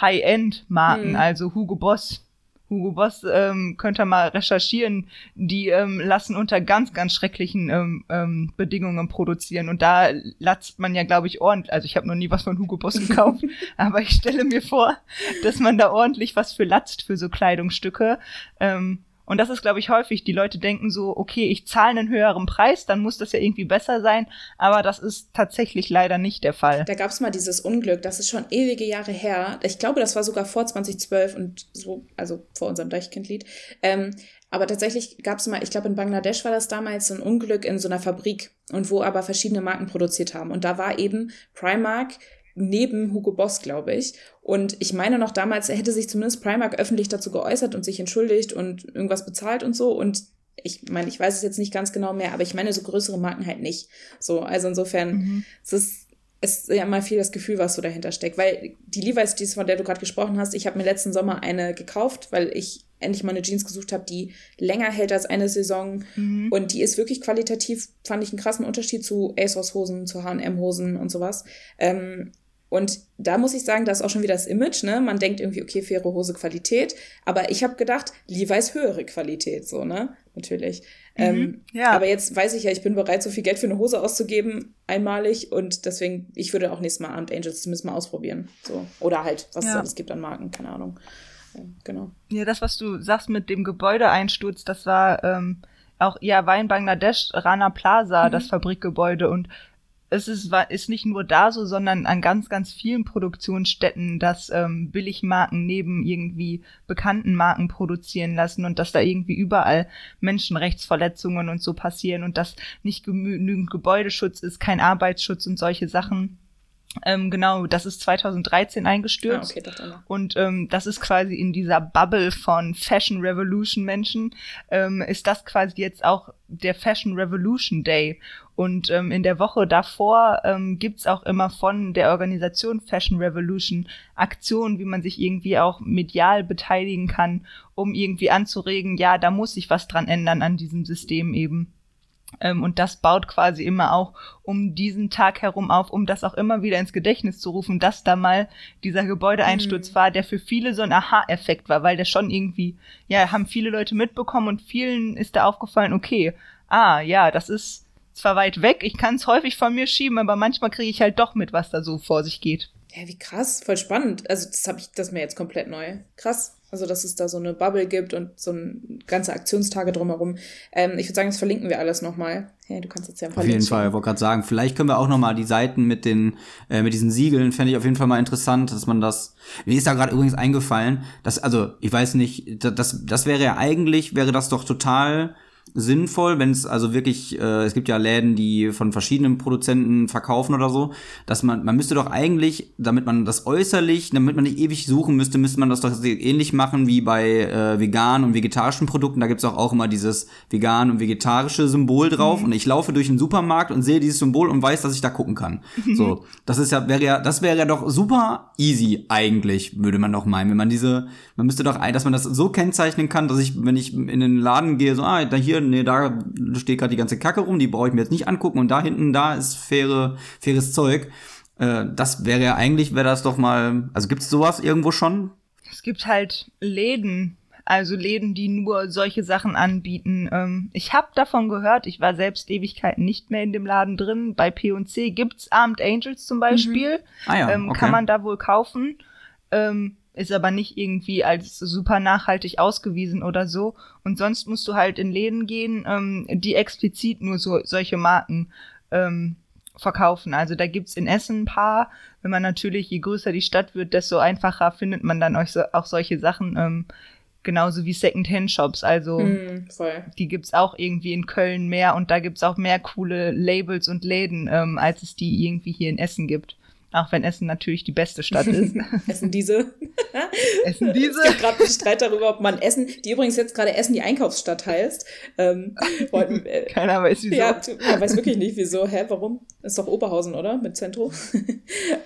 High-End-Marken, mhm. also Hugo Boss. Hugo Boss ähm, könnt ihr mal recherchieren, die ähm, lassen unter ganz, ganz schrecklichen ähm, ähm, Bedingungen produzieren. Und da latzt man ja, glaube ich, ordentlich. Also ich habe noch nie was von Hugo Boss gekauft, aber ich stelle mir vor, dass man da ordentlich was für latzt für so Kleidungsstücke. Ähm, und das ist, glaube ich, häufig. Die Leute denken so, okay, ich zahle einen höheren Preis, dann muss das ja irgendwie besser sein. Aber das ist tatsächlich leider nicht der Fall. Da gab es mal dieses Unglück, das ist schon ewige Jahre her. Ich glaube, das war sogar vor 2012 und so, also vor unserem Deichkindlied. Ähm, aber tatsächlich gab es mal, ich glaube in Bangladesch war das damals so ein Unglück in so einer Fabrik und wo aber verschiedene Marken produziert haben. Und da war eben Primark neben Hugo Boss, glaube ich. Und ich meine noch damals, hätte sich zumindest Primark öffentlich dazu geäußert und sich entschuldigt und irgendwas bezahlt und so. Und ich meine, ich weiß es jetzt nicht ganz genau mehr, aber ich meine so größere Marken halt nicht. So, also insofern, mhm. es ist ist ja mal viel das Gefühl, was so dahinter steckt. Weil die Levi's Jeans, von der du gerade gesprochen hast, ich habe mir letzten Sommer eine gekauft, weil ich endlich mal eine Jeans gesucht habe, die länger hält als eine Saison. Mhm. Und die ist wirklich qualitativ, fand ich einen krassen Unterschied zu ASOS-Hosen, zu H&M-Hosen und sowas. Ähm, und da muss ich sagen, da ist auch schon wieder das Image, ne? Man denkt irgendwie, okay, faire Hose Qualität. Aber ich habe gedacht, Levi's höhere Qualität, so, ne? Natürlich. Mhm, ähm, ja. Aber jetzt weiß ich ja, ich bin bereit, so viel Geld für eine Hose auszugeben, einmalig. Und deswegen, ich würde auch nächstes Mal Armed Angels zumindest mal ausprobieren. So. Oder halt, was ja. es alles gibt an Marken, keine Ahnung. Ja, genau. Ja, das, was du sagst mit dem Gebäudeeinsturz, das war ähm, auch, ja, war in Bangladesch, Rana Plaza, mhm. das Fabrikgebäude. Und es ist, ist nicht nur da so, sondern an ganz, ganz vielen Produktionsstätten, dass ähm, Billigmarken neben irgendwie bekannten Marken produzieren lassen und dass da irgendwie überall Menschenrechtsverletzungen und so passieren und dass nicht genügend Gebäudeschutz ist, kein Arbeitsschutz und solche Sachen. Ähm, genau, das ist 2013 eingestürzt. Ah, okay, und ähm, das ist quasi in dieser Bubble von Fashion Revolution Menschen, ähm, ist das quasi jetzt auch der Fashion Revolution Day. Und ähm, in der Woche davor ähm, gibt's auch immer von der Organisation Fashion Revolution Aktionen, wie man sich irgendwie auch medial beteiligen kann, um irgendwie anzuregen, ja, da muss sich was dran ändern an diesem System eben. Ähm, und das baut quasi immer auch um diesen Tag herum auf, um das auch immer wieder ins Gedächtnis zu rufen, dass da mal dieser Gebäudeeinsturz mhm. war, der für viele so ein Aha-Effekt war, weil der schon irgendwie, ja, haben viele Leute mitbekommen und vielen ist da aufgefallen, okay, ah, ja, das ist zwar weit weg, ich kann es häufig von mir schieben, aber manchmal kriege ich halt doch mit, was da so vor sich geht. Ja, wie krass, voll spannend. Also das habe ich, das ist mir jetzt komplett neu. Krass. Also, dass es da so eine Bubble gibt und so ein ganze Aktionstage drumherum. Ähm, ich würde sagen, das verlinken wir alles nochmal. Hey, du kannst jetzt ja ein paar Auf jeden Fall, ich wollte gerade sagen, vielleicht können wir auch nochmal die Seiten mit den, äh, mit diesen Siegeln, fände ich auf jeden Fall mal interessant, dass man das. Mir ist da gerade übrigens eingefallen, dass, also, ich weiß nicht, das, das wäre ja eigentlich, wäre das doch total sinnvoll, wenn es also wirklich, äh, es gibt ja Läden, die von verschiedenen Produzenten verkaufen oder so, dass man, man müsste doch eigentlich, damit man das äußerlich, damit man nicht ewig suchen müsste, müsste man das doch ähnlich machen wie bei äh, veganen und vegetarischen Produkten. Da gibt's auch, auch immer dieses vegan und vegetarische Symbol drauf. Mhm. Und ich laufe durch den Supermarkt und sehe dieses Symbol und weiß, dass ich da gucken kann. Mhm. So, das ist ja, wäre ja, das wäre ja doch super easy eigentlich, würde man doch meinen, wenn man diese, man müsste doch, dass man das so kennzeichnen kann, dass ich, wenn ich in den Laden gehe, so, ah, da hier nee, da steht gerade die ganze Kacke rum, die brauche ich mir jetzt nicht angucken und da hinten, da ist faire, faires Zeug. Äh, das wäre ja eigentlich, wäre das doch mal, also gibt es sowas irgendwo schon? Es gibt halt Läden, also Läden, die nur solche Sachen anbieten. Ähm, ich habe davon gehört, ich war selbst Ewigkeiten nicht mehr in dem Laden drin. Bei P&C gibt's Armed Angels zum Beispiel. Mhm. Ah ja, ähm, okay. Kann man da wohl kaufen. Ähm, ist aber nicht irgendwie als super nachhaltig ausgewiesen oder so. Und sonst musst du halt in Läden gehen, ähm, die explizit nur so solche Marken ähm, verkaufen. Also da gibt's in Essen ein paar. Wenn man natürlich, je größer die Stadt wird, desto einfacher findet man dann auch, so, auch solche Sachen. Ähm, genauso wie Second-Hand-Shops. Also mm, die gibt's auch irgendwie in Köln mehr und da gibt's auch mehr coole Labels und Läden, ähm, als es die irgendwie hier in Essen gibt. Auch wenn Essen natürlich die beste Stadt ist. Essen diese. Essen diese. Es gibt gerade einen Streit darüber, ob man Essen, die übrigens jetzt gerade Essen die Einkaufsstadt heißt. Ähm, wollten, äh, Keiner weiß wieso. Ja, man weiß wirklich nicht wieso. Hä, warum? Ist doch Oberhausen, oder? Mit Zentro.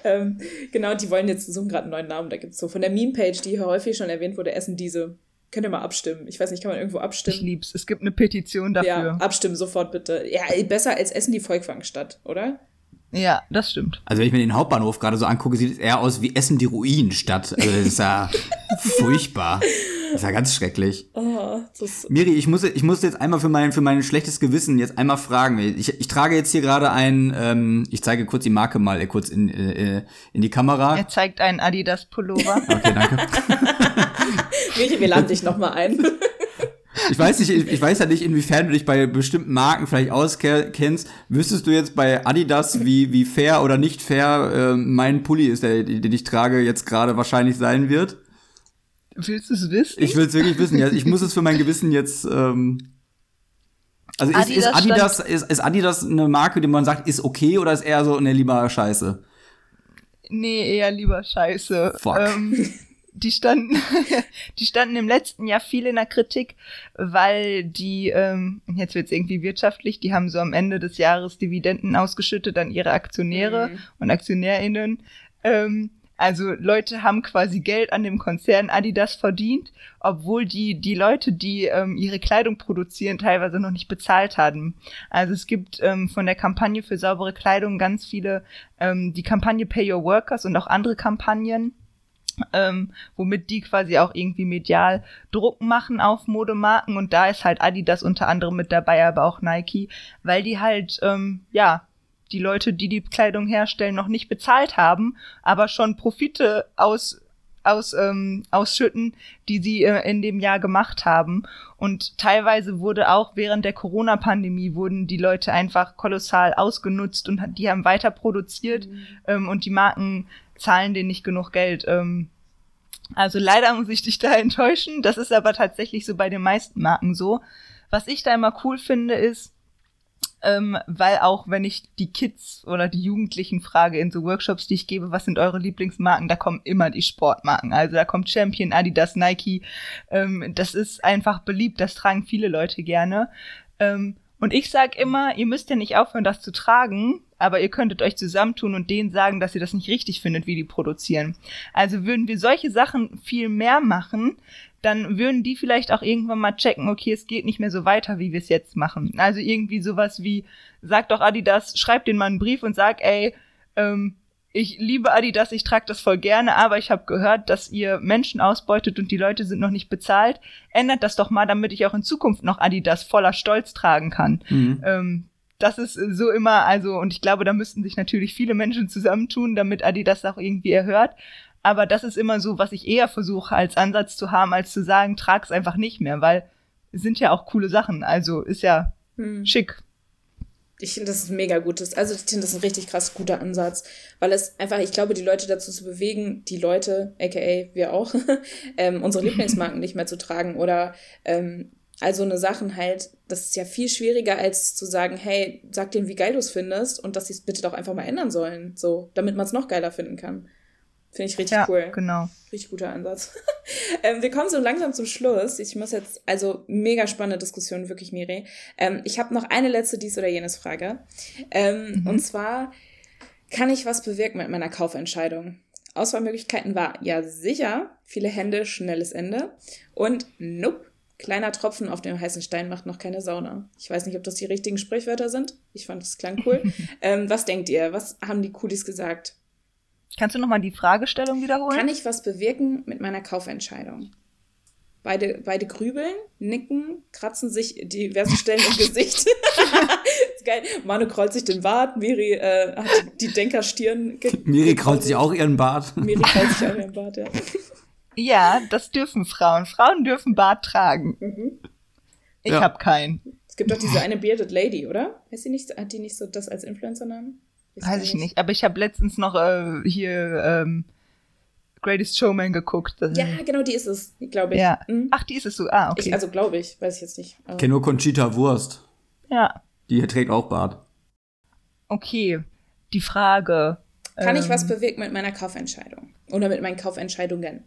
ähm, genau, die wollen jetzt suchen gerade einen neuen Namen. Da gibt's so von der Meme-Page, die hier häufig schon erwähnt wurde, Essen diese. Könnt ihr mal abstimmen? Ich weiß nicht, kann man irgendwo abstimmen? Ich lieb's. Es gibt eine Petition dafür. Ja, abstimmen sofort bitte. Ja, besser als Essen die Volkwangstadt, oder? Ja, das stimmt. Also wenn ich mir den Hauptbahnhof gerade so angucke, sieht es eher aus wie Essen die Ruinenstadt. Also das ist ja furchtbar. Das ist ja ganz schrecklich. Oh, Miri, ich muss, ich muss jetzt einmal für mein, für mein schlechtes Gewissen jetzt einmal fragen. Ich, ich trage jetzt hier gerade ein, ähm, ich zeige kurz die Marke mal äh, kurz in, äh, in die Kamera. Er zeigt einen Adidas Pullover. Okay, danke. Miri, wir laden dich nochmal ein. Ich weiß nicht, ich weiß ja nicht, inwiefern du dich bei bestimmten Marken vielleicht auskennst. Wüsstest du jetzt bei Adidas, wie, wie fair oder nicht fair äh, mein Pulli ist, der, den ich trage, jetzt gerade wahrscheinlich sein wird? Willst du es wissen? Ich will es wirklich wissen. Ja, ich muss es für mein Gewissen jetzt. Ähm also ist, Adidas, ist, Adidas, ist, ist Adidas eine Marke, die man sagt, ist okay oder ist eher so eine lieber Scheiße? Nee, eher lieber Scheiße. Fuck. Ähm, die standen, die standen im letzten Jahr viel in der Kritik, weil die, ähm, jetzt wird's irgendwie wirtschaftlich, die haben so am Ende des Jahres Dividenden ausgeschüttet an ihre Aktionäre mhm. und AktionärInnen. Ähm, also Leute haben quasi Geld an dem Konzern Adidas verdient, obwohl die, die Leute, die ähm, ihre Kleidung produzieren, teilweise noch nicht bezahlt hatten. Also es gibt ähm, von der Kampagne für saubere Kleidung ganz viele, ähm, die Kampagne Pay Your Workers und auch andere Kampagnen ähm, womit die quasi auch irgendwie medial Druck machen auf Modemarken. Und da ist halt Adidas unter anderem mit dabei, aber auch Nike, weil die halt ähm, ja die Leute, die die Kleidung herstellen, noch nicht bezahlt haben, aber schon Profite aus aus ähm, ausschütten, die sie äh, in dem Jahr gemacht haben. Und teilweise wurde auch während der Corona-Pandemie wurden die Leute einfach kolossal ausgenutzt und die haben weiter produziert mhm. ähm, und die Marken zahlen denen nicht genug Geld. Ähm, also leider muss ich dich da enttäuschen. Das ist aber tatsächlich so bei den meisten Marken so. Was ich da immer cool finde, ist, ähm, weil auch wenn ich die Kids oder die Jugendlichen frage in so Workshops, die ich gebe, was sind eure Lieblingsmarken, da kommen immer die Sportmarken. Also da kommt Champion, Adidas, Nike. Ähm, das ist einfach beliebt, das tragen viele Leute gerne. Ähm, und ich sag immer, ihr müsst ja nicht aufhören, das zu tragen, aber ihr könntet euch zusammentun und denen sagen, dass ihr das nicht richtig findet, wie die produzieren. Also würden wir solche Sachen viel mehr machen, dann würden die vielleicht auch irgendwann mal checken, okay, es geht nicht mehr so weiter, wie wir es jetzt machen. Also irgendwie sowas wie, sag doch Adidas, schreib denen mal einen Brief und sag, ey, ähm, ich liebe Adidas, ich trage das voll gerne, aber ich habe gehört, dass ihr Menschen ausbeutet und die Leute sind noch nicht bezahlt. Ändert das doch mal, damit ich auch in Zukunft noch Adidas voller Stolz tragen kann. Mhm. Ähm, das ist so immer, also, und ich glaube, da müssten sich natürlich viele Menschen zusammentun, damit Adidas auch irgendwie erhört. Aber das ist immer so, was ich eher versuche als Ansatz zu haben, als zu sagen, trag's einfach nicht mehr, weil es sind ja auch coole Sachen. Also ist ja mhm. schick ich finde, das ist ein mega gutes. Also, ich finde, das ist ein richtig krass guter Ansatz, weil es einfach, ich glaube, die Leute dazu zu bewegen, die Leute, aka wir auch, ähm, unsere Lieblingsmarken nicht mehr zu tragen oder ähm, Also eine Sachen halt, das ist ja viel schwieriger, als zu sagen, hey, sag denen, wie geil du es findest und dass sie es bitte doch einfach mal ändern sollen, so, damit man es noch geiler finden kann. Finde ich richtig ja, cool. genau. Richtig guter Ansatz. ähm, wir kommen so langsam zum Schluss. Ich muss jetzt, also mega spannende Diskussion, wirklich, Miri. Ähm, ich habe noch eine letzte dies oder jenes Frage. Ähm, mhm. Und zwar, kann ich was bewirken mit meiner Kaufentscheidung? Auswahlmöglichkeiten war ja sicher, viele Hände, schnelles Ende und nope, Kleiner Tropfen auf dem heißen Stein macht noch keine Sauna. Ich weiß nicht, ob das die richtigen Sprichwörter sind. Ich fand das klang cool. ähm, was denkt ihr? Was haben die Coolies gesagt? Kannst du nochmal die Fragestellung wiederholen? Kann ich was bewirken mit meiner Kaufentscheidung? Beide, beide grübeln, nicken, kratzen sich diverse Stellen im Gesicht. ist geil. Manu krollt sich den Bart, Miri äh, hat die Denkerstirn. Miri krault sich auch ihren Bart. Miri krault sich auch ihren Bart, ja. Ja, das dürfen Frauen. Frauen dürfen Bart tragen. Mhm. Ich ja. habe keinen. Es gibt doch diese eine Bearded Lady, oder? Heißt die nicht, hat die nicht so das als Influencer-Namen? Weiß ich nicht. aber ich habe letztens noch äh, hier ähm, Greatest Showman geguckt. ja, genau, die ist es, glaube ich. Ja. Mhm. Ach, die ist es so. Ah, okay. Ich, also glaube ich, weiß ich jetzt nicht. Ich kenne nur Conchita Wurst. Ja. Die trägt auch Bart. Okay, die Frage. Kann ähm, ich was bewirken mit meiner Kaufentscheidung? Oder mit meinen Kaufentscheidungen?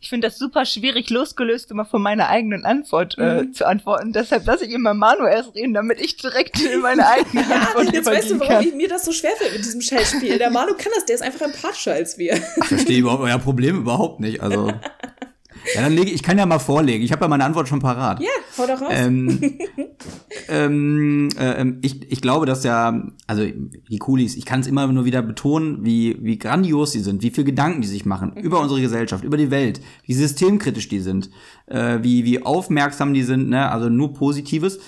Ich finde das super schwierig, losgelöst immer von meiner eigenen Antwort äh, mhm. zu antworten. Deshalb lasse ich immer Manu erst reden, damit ich direkt in meine eigene ja, Antwort Jetzt weißt du, warum ich, mir das so schwerfällt mit diesem Scheißspiel. Der Manu kann das, der ist einfach empathischer als wir. Ich verstehe überhaupt euer Problem überhaupt nicht. Also. Ja, dann lege ich kann ja mal vorlegen. Ich habe ja meine Antwort schon parat. Ja, hau doch raus. Ähm, ähm, äh, ähm, ich, ich glaube, dass ja, also die Coolies, ich kann es immer nur wieder betonen, wie, wie grandios sie sind, wie viel Gedanken die sich machen mhm. über unsere Gesellschaft, über die Welt, wie systemkritisch die sind, äh, wie, wie aufmerksam die sind, ne? also nur Positives.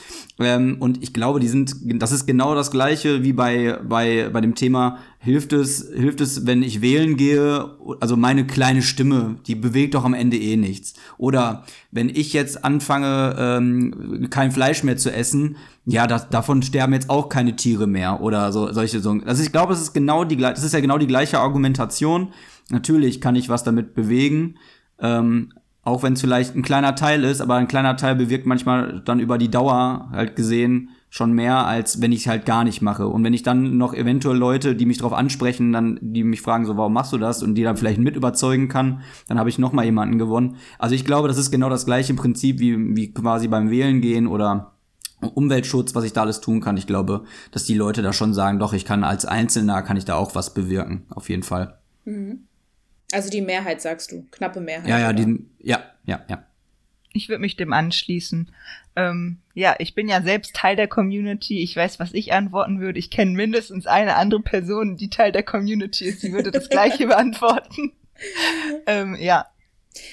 Ähm, und ich glaube, die sind, das ist genau das Gleiche wie bei, bei, bei dem Thema, hilft es, hilft es, wenn ich wählen gehe, also meine kleine Stimme, die bewegt doch am Ende eh nichts. Oder wenn ich jetzt anfange, ähm, kein Fleisch mehr zu essen, ja, das, davon sterben jetzt auch keine Tiere mehr oder so solche so. Also ich glaube, es ist genau die, das ist ja genau die gleiche Argumentation. Natürlich kann ich was damit bewegen, ähm, auch wenn es vielleicht ein kleiner Teil ist, aber ein kleiner Teil bewirkt manchmal dann über die Dauer halt gesehen schon mehr, als wenn ich es halt gar nicht mache. Und wenn ich dann noch eventuell Leute, die mich darauf ansprechen, dann, die mich fragen, so, warum machst du das? Und die dann vielleicht mit überzeugen kann, dann habe ich noch mal jemanden gewonnen. Also ich glaube, das ist genau das gleiche Prinzip wie, wie quasi beim Wählen gehen oder Umweltschutz, was ich da alles tun kann. Ich glaube, dass die Leute da schon sagen, doch, ich kann als Einzelner, kann ich da auch was bewirken. Auf jeden Fall. Mhm. Also die Mehrheit, sagst du, knappe Mehrheit. Ja, ja, die, ja, ja, ja. Ich würde mich dem anschließen. Ähm, ja, ich bin ja selbst Teil der Community. Ich weiß, was ich antworten würde. Ich kenne mindestens eine andere Person, die Teil der Community ist. Die würde das Gleiche beantworten. ähm, ja,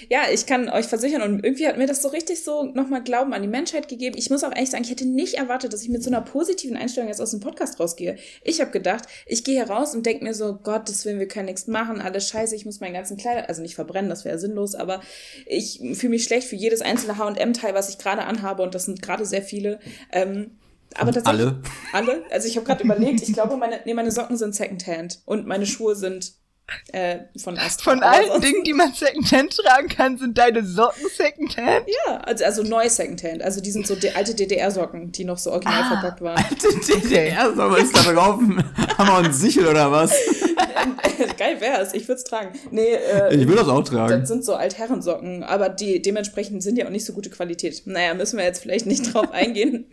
ja, ich kann euch versichern und irgendwie hat mir das so richtig so nochmal Glauben an die Menschheit gegeben. Ich muss auch ehrlich sagen, ich hätte nicht erwartet, dass ich mit so einer positiven Einstellung jetzt aus dem Podcast rausgehe. Ich habe gedacht, ich gehe heraus und denke mir so, Gott, das will wir können nichts machen, alles scheiße, ich muss meinen ganzen Kleider, also nicht verbrennen, das wäre sinnlos, aber ich fühle mich schlecht für jedes einzelne H&M-Teil, was ich gerade anhabe und das sind gerade sehr viele. Ähm, aber tatsächlich alle. Alle. Also ich habe gerade überlegt, ich glaube, meine, nee, meine Socken sind Secondhand und meine Schuhe sind äh, von Astra. Von allen sonst. Dingen, die man Secondhand tragen kann, sind deine Socken Secondhand? Ja, also, also neu Secondhand. Also die sind so die alte DDR-Socken, die noch so original ah, verpackt waren. Alte DDR-Socken, was ist da drauf? Haben wir einen Sichel oder was? Geil wär's, ich würde es tragen. Nee, äh, ich will das auch tragen. Das sind so Altherrensocken, aber die dementsprechend sind ja auch nicht so gute Qualität. Naja, müssen wir jetzt vielleicht nicht drauf eingehen,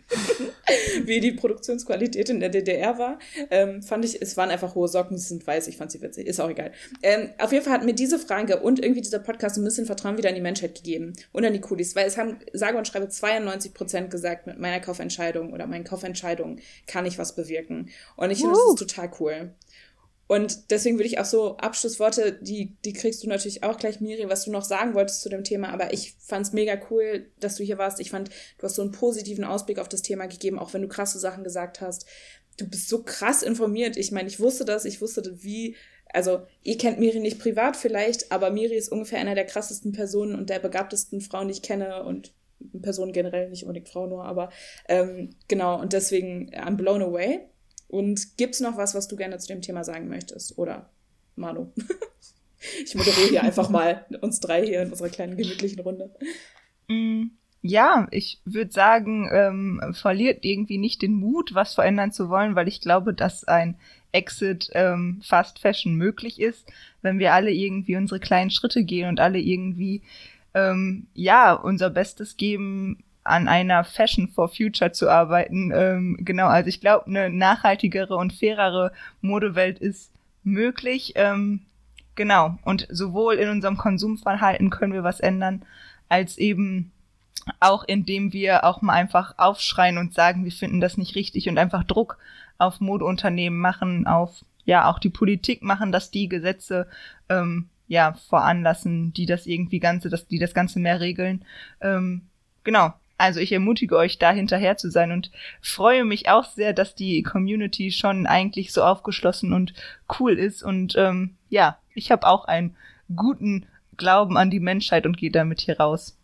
wie die Produktionsqualität in der DDR war. Ähm, fand ich, es waren einfach hohe Socken, sie sind weiß, ich fand sie witzig, ist auch egal geil. Ähm, auf jeden Fall hat mir diese Frage und irgendwie dieser Podcast ein bisschen Vertrauen wieder in die Menschheit gegeben und an die Coolies, weil es haben, sage und schreibe, 92 Prozent gesagt, mit meiner Kaufentscheidung oder meinen Kaufentscheidungen kann ich was bewirken. Und ich finde, das ist total cool. Und deswegen würde ich auch so Abschlussworte, die, die kriegst du natürlich auch gleich, Miri, was du noch sagen wolltest zu dem Thema. Aber ich fand es mega cool, dass du hier warst. Ich fand, du hast so einen positiven Ausblick auf das Thema gegeben, auch wenn du krasse Sachen gesagt hast. Du bist so krass informiert. Ich meine, ich wusste das, ich wusste, wie also ihr kennt Miri nicht privat vielleicht, aber Miri ist ungefähr einer der krassesten Personen und der begabtesten Frauen, die ich kenne und Personen generell, nicht unbedingt Frau nur, aber ähm, genau, und deswegen I'm blown away. Und gibt es noch was, was du gerne zu dem Thema sagen möchtest? Oder Manu? ich moderiere hier einfach mal uns drei hier in unserer kleinen gemütlichen Runde. Mm, ja, ich würde sagen, ähm, verliert irgendwie nicht den Mut, was verändern zu wollen, weil ich glaube, dass ein Exit ähm, Fast Fashion möglich ist, wenn wir alle irgendwie unsere kleinen Schritte gehen und alle irgendwie ähm, ja unser Bestes geben, an einer Fashion for Future zu arbeiten. Ähm, genau, also ich glaube, eine nachhaltigere und fairere Modewelt ist möglich. Ähm, genau, und sowohl in unserem Konsumverhalten können wir was ändern, als eben auch indem wir auch mal einfach aufschreien und sagen, wir finden das nicht richtig und einfach Druck auf Modeunternehmen machen, auf ja auch die Politik machen, dass die Gesetze ähm, ja voranlassen, die das irgendwie ganze, dass die das Ganze mehr regeln. Ähm, genau. Also ich ermutige euch, da hinterher zu sein und freue mich auch sehr, dass die Community schon eigentlich so aufgeschlossen und cool ist. Und ähm, ja, ich habe auch einen guten Glauben an die Menschheit und gehe damit hier raus.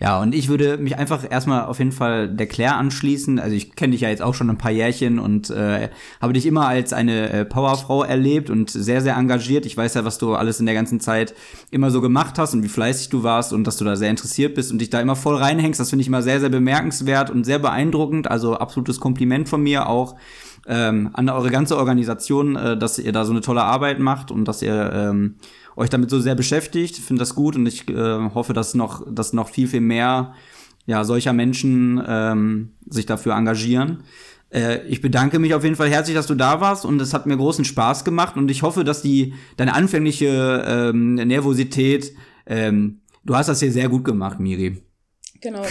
Ja, und ich würde mich einfach erstmal auf jeden Fall der Claire anschließen. Also ich kenne dich ja jetzt auch schon ein paar Jährchen und äh, habe dich immer als eine äh, Powerfrau erlebt und sehr, sehr engagiert. Ich weiß ja, was du alles in der ganzen Zeit immer so gemacht hast und wie fleißig du warst und dass du da sehr interessiert bist und dich da immer voll reinhängst. Das finde ich immer sehr, sehr bemerkenswert und sehr beeindruckend. Also absolutes Kompliment von mir auch ähm, an eure ganze Organisation, äh, dass ihr da so eine tolle Arbeit macht und dass ihr ähm, euch damit so sehr beschäftigt. Finde das gut und ich äh, hoffe, dass noch, dass noch viel, viel mehr ja, solcher Menschen ähm, sich dafür engagieren. Äh, ich bedanke mich auf jeden Fall herzlich, dass du da warst und es hat mir großen Spaß gemacht und ich hoffe, dass die deine anfängliche ähm, Nervosität, ähm, du hast das hier sehr gut gemacht, Miri. Genau.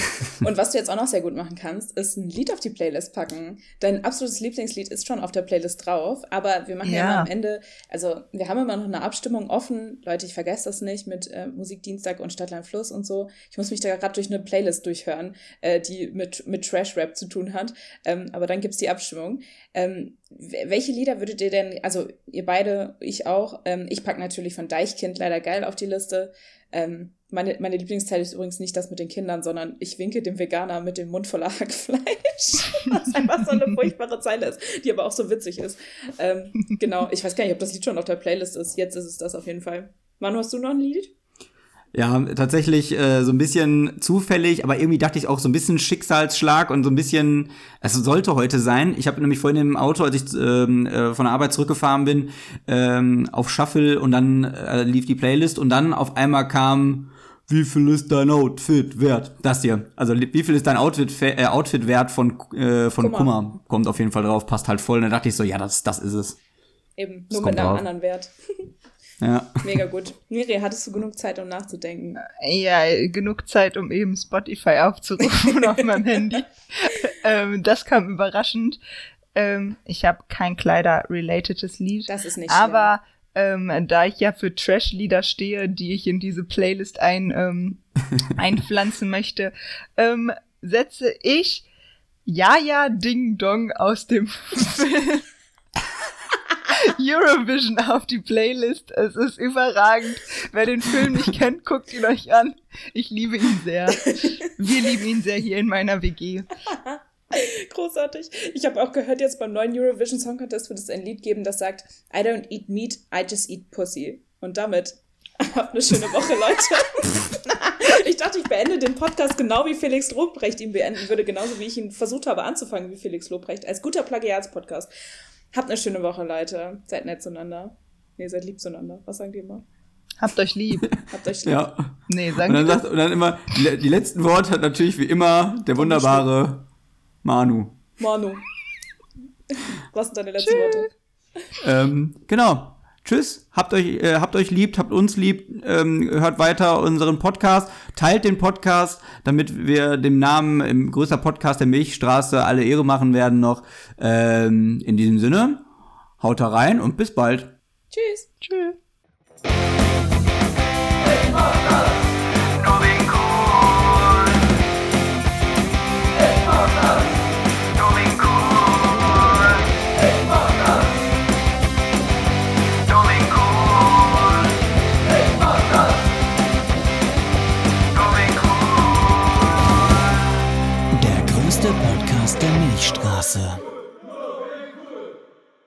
Und was du jetzt auch noch sehr gut machen kannst, ist ein Lied auf die Playlist packen. Dein absolutes Lieblingslied ist schon auf der Playlist drauf, aber wir machen ja, ja immer am Ende, also wir haben immer noch eine Abstimmung offen. Leute, ich vergesse das nicht mit äh, Musikdienstag und Stadtland Fluss und so. Ich muss mich da gerade durch eine Playlist durchhören, äh, die mit, mit Trash-Rap zu tun hat. Ähm, aber dann gibt's die Abstimmung. Ähm, welche Lieder würdet ihr denn, also ihr beide, ich auch, ähm, ich packe natürlich von Deichkind leider geil auf die Liste. Ähm, meine, meine Lieblingsteil ist übrigens nicht das mit den Kindern, sondern ich winke dem Veganer mit dem Mund voller Hackfleisch. Was einfach so eine furchtbare Zeile ist, die aber auch so witzig ist. Ähm, genau, ich weiß gar nicht, ob das Lied schon auf der Playlist ist. Jetzt ist es das auf jeden Fall. Manu, hast du noch ein Lied? Ja, tatsächlich äh, so ein bisschen zufällig, aber irgendwie dachte ich auch so ein bisschen Schicksalsschlag und so ein bisschen, es sollte heute sein. Ich habe nämlich vorhin im Auto, als ich ähm, äh, von der Arbeit zurückgefahren bin, ähm, auf Shuffle und dann äh, lief die Playlist und dann auf einmal kam wie viel ist dein Outfit wert? Das hier. Also wie viel ist dein Outfit, äh, Outfit wert von, äh, von Kummer. Kummer? Kommt auf jeden Fall drauf, passt halt voll. Und dann dachte ich so, ja, das, das ist es. Eben, nur mit einem drauf. anderen Wert. ja. Mega gut. Miri, hattest du genug Zeit, um nachzudenken? Ja, genug Zeit, um eben Spotify aufzurufen auf meinem Handy. ähm, das kam überraschend. Ähm, ich habe kein Kleider-relatedes Lied. Das ist nicht Aber ähm, da ich ja für Trash-Lieder stehe, die ich in diese Playlist ein, ähm, einpflanzen möchte, ähm, setze ich Ja Ja Ding Dong aus dem Film Eurovision auf die Playlist. Es ist überragend. Wer den Film nicht kennt, guckt ihn euch an. Ich liebe ihn sehr. Wir lieben ihn sehr hier in meiner WG. Großartig. Ich habe auch gehört, jetzt beim neuen Eurovision Song Contest wird es ein Lied geben, das sagt, I don't eat meat, I just eat pussy. Und damit habt eine schöne Woche, Leute. ich dachte, ich beende den Podcast genau wie Felix Lobrecht ihn beenden würde, genauso wie ich ihn versucht habe anzufangen wie Felix Lobrecht, als guter Plagiatspodcast. Habt eine schöne Woche, Leute. Seid nett zueinander. Nee, seid lieb zueinander. Was sagen die immer? Habt euch lieb. Habt euch lieb. Ja. Nee, sagen und dann, sagt, und dann immer, die letzten Worte hat natürlich wie immer der wunderbare Manu. Manu. Was sind deine letzten Tschüss. Worte? Ähm, genau. Tschüss, habt euch, äh, habt euch lieb, habt uns lieb, ähm, hört weiter unseren Podcast, teilt den Podcast, damit wir dem Namen im größter Podcast der Milchstraße alle Ehre machen werden noch. Ähm, in diesem Sinne, haut da rein und bis bald. Tschüss. Tschüss. Der Milchstraße.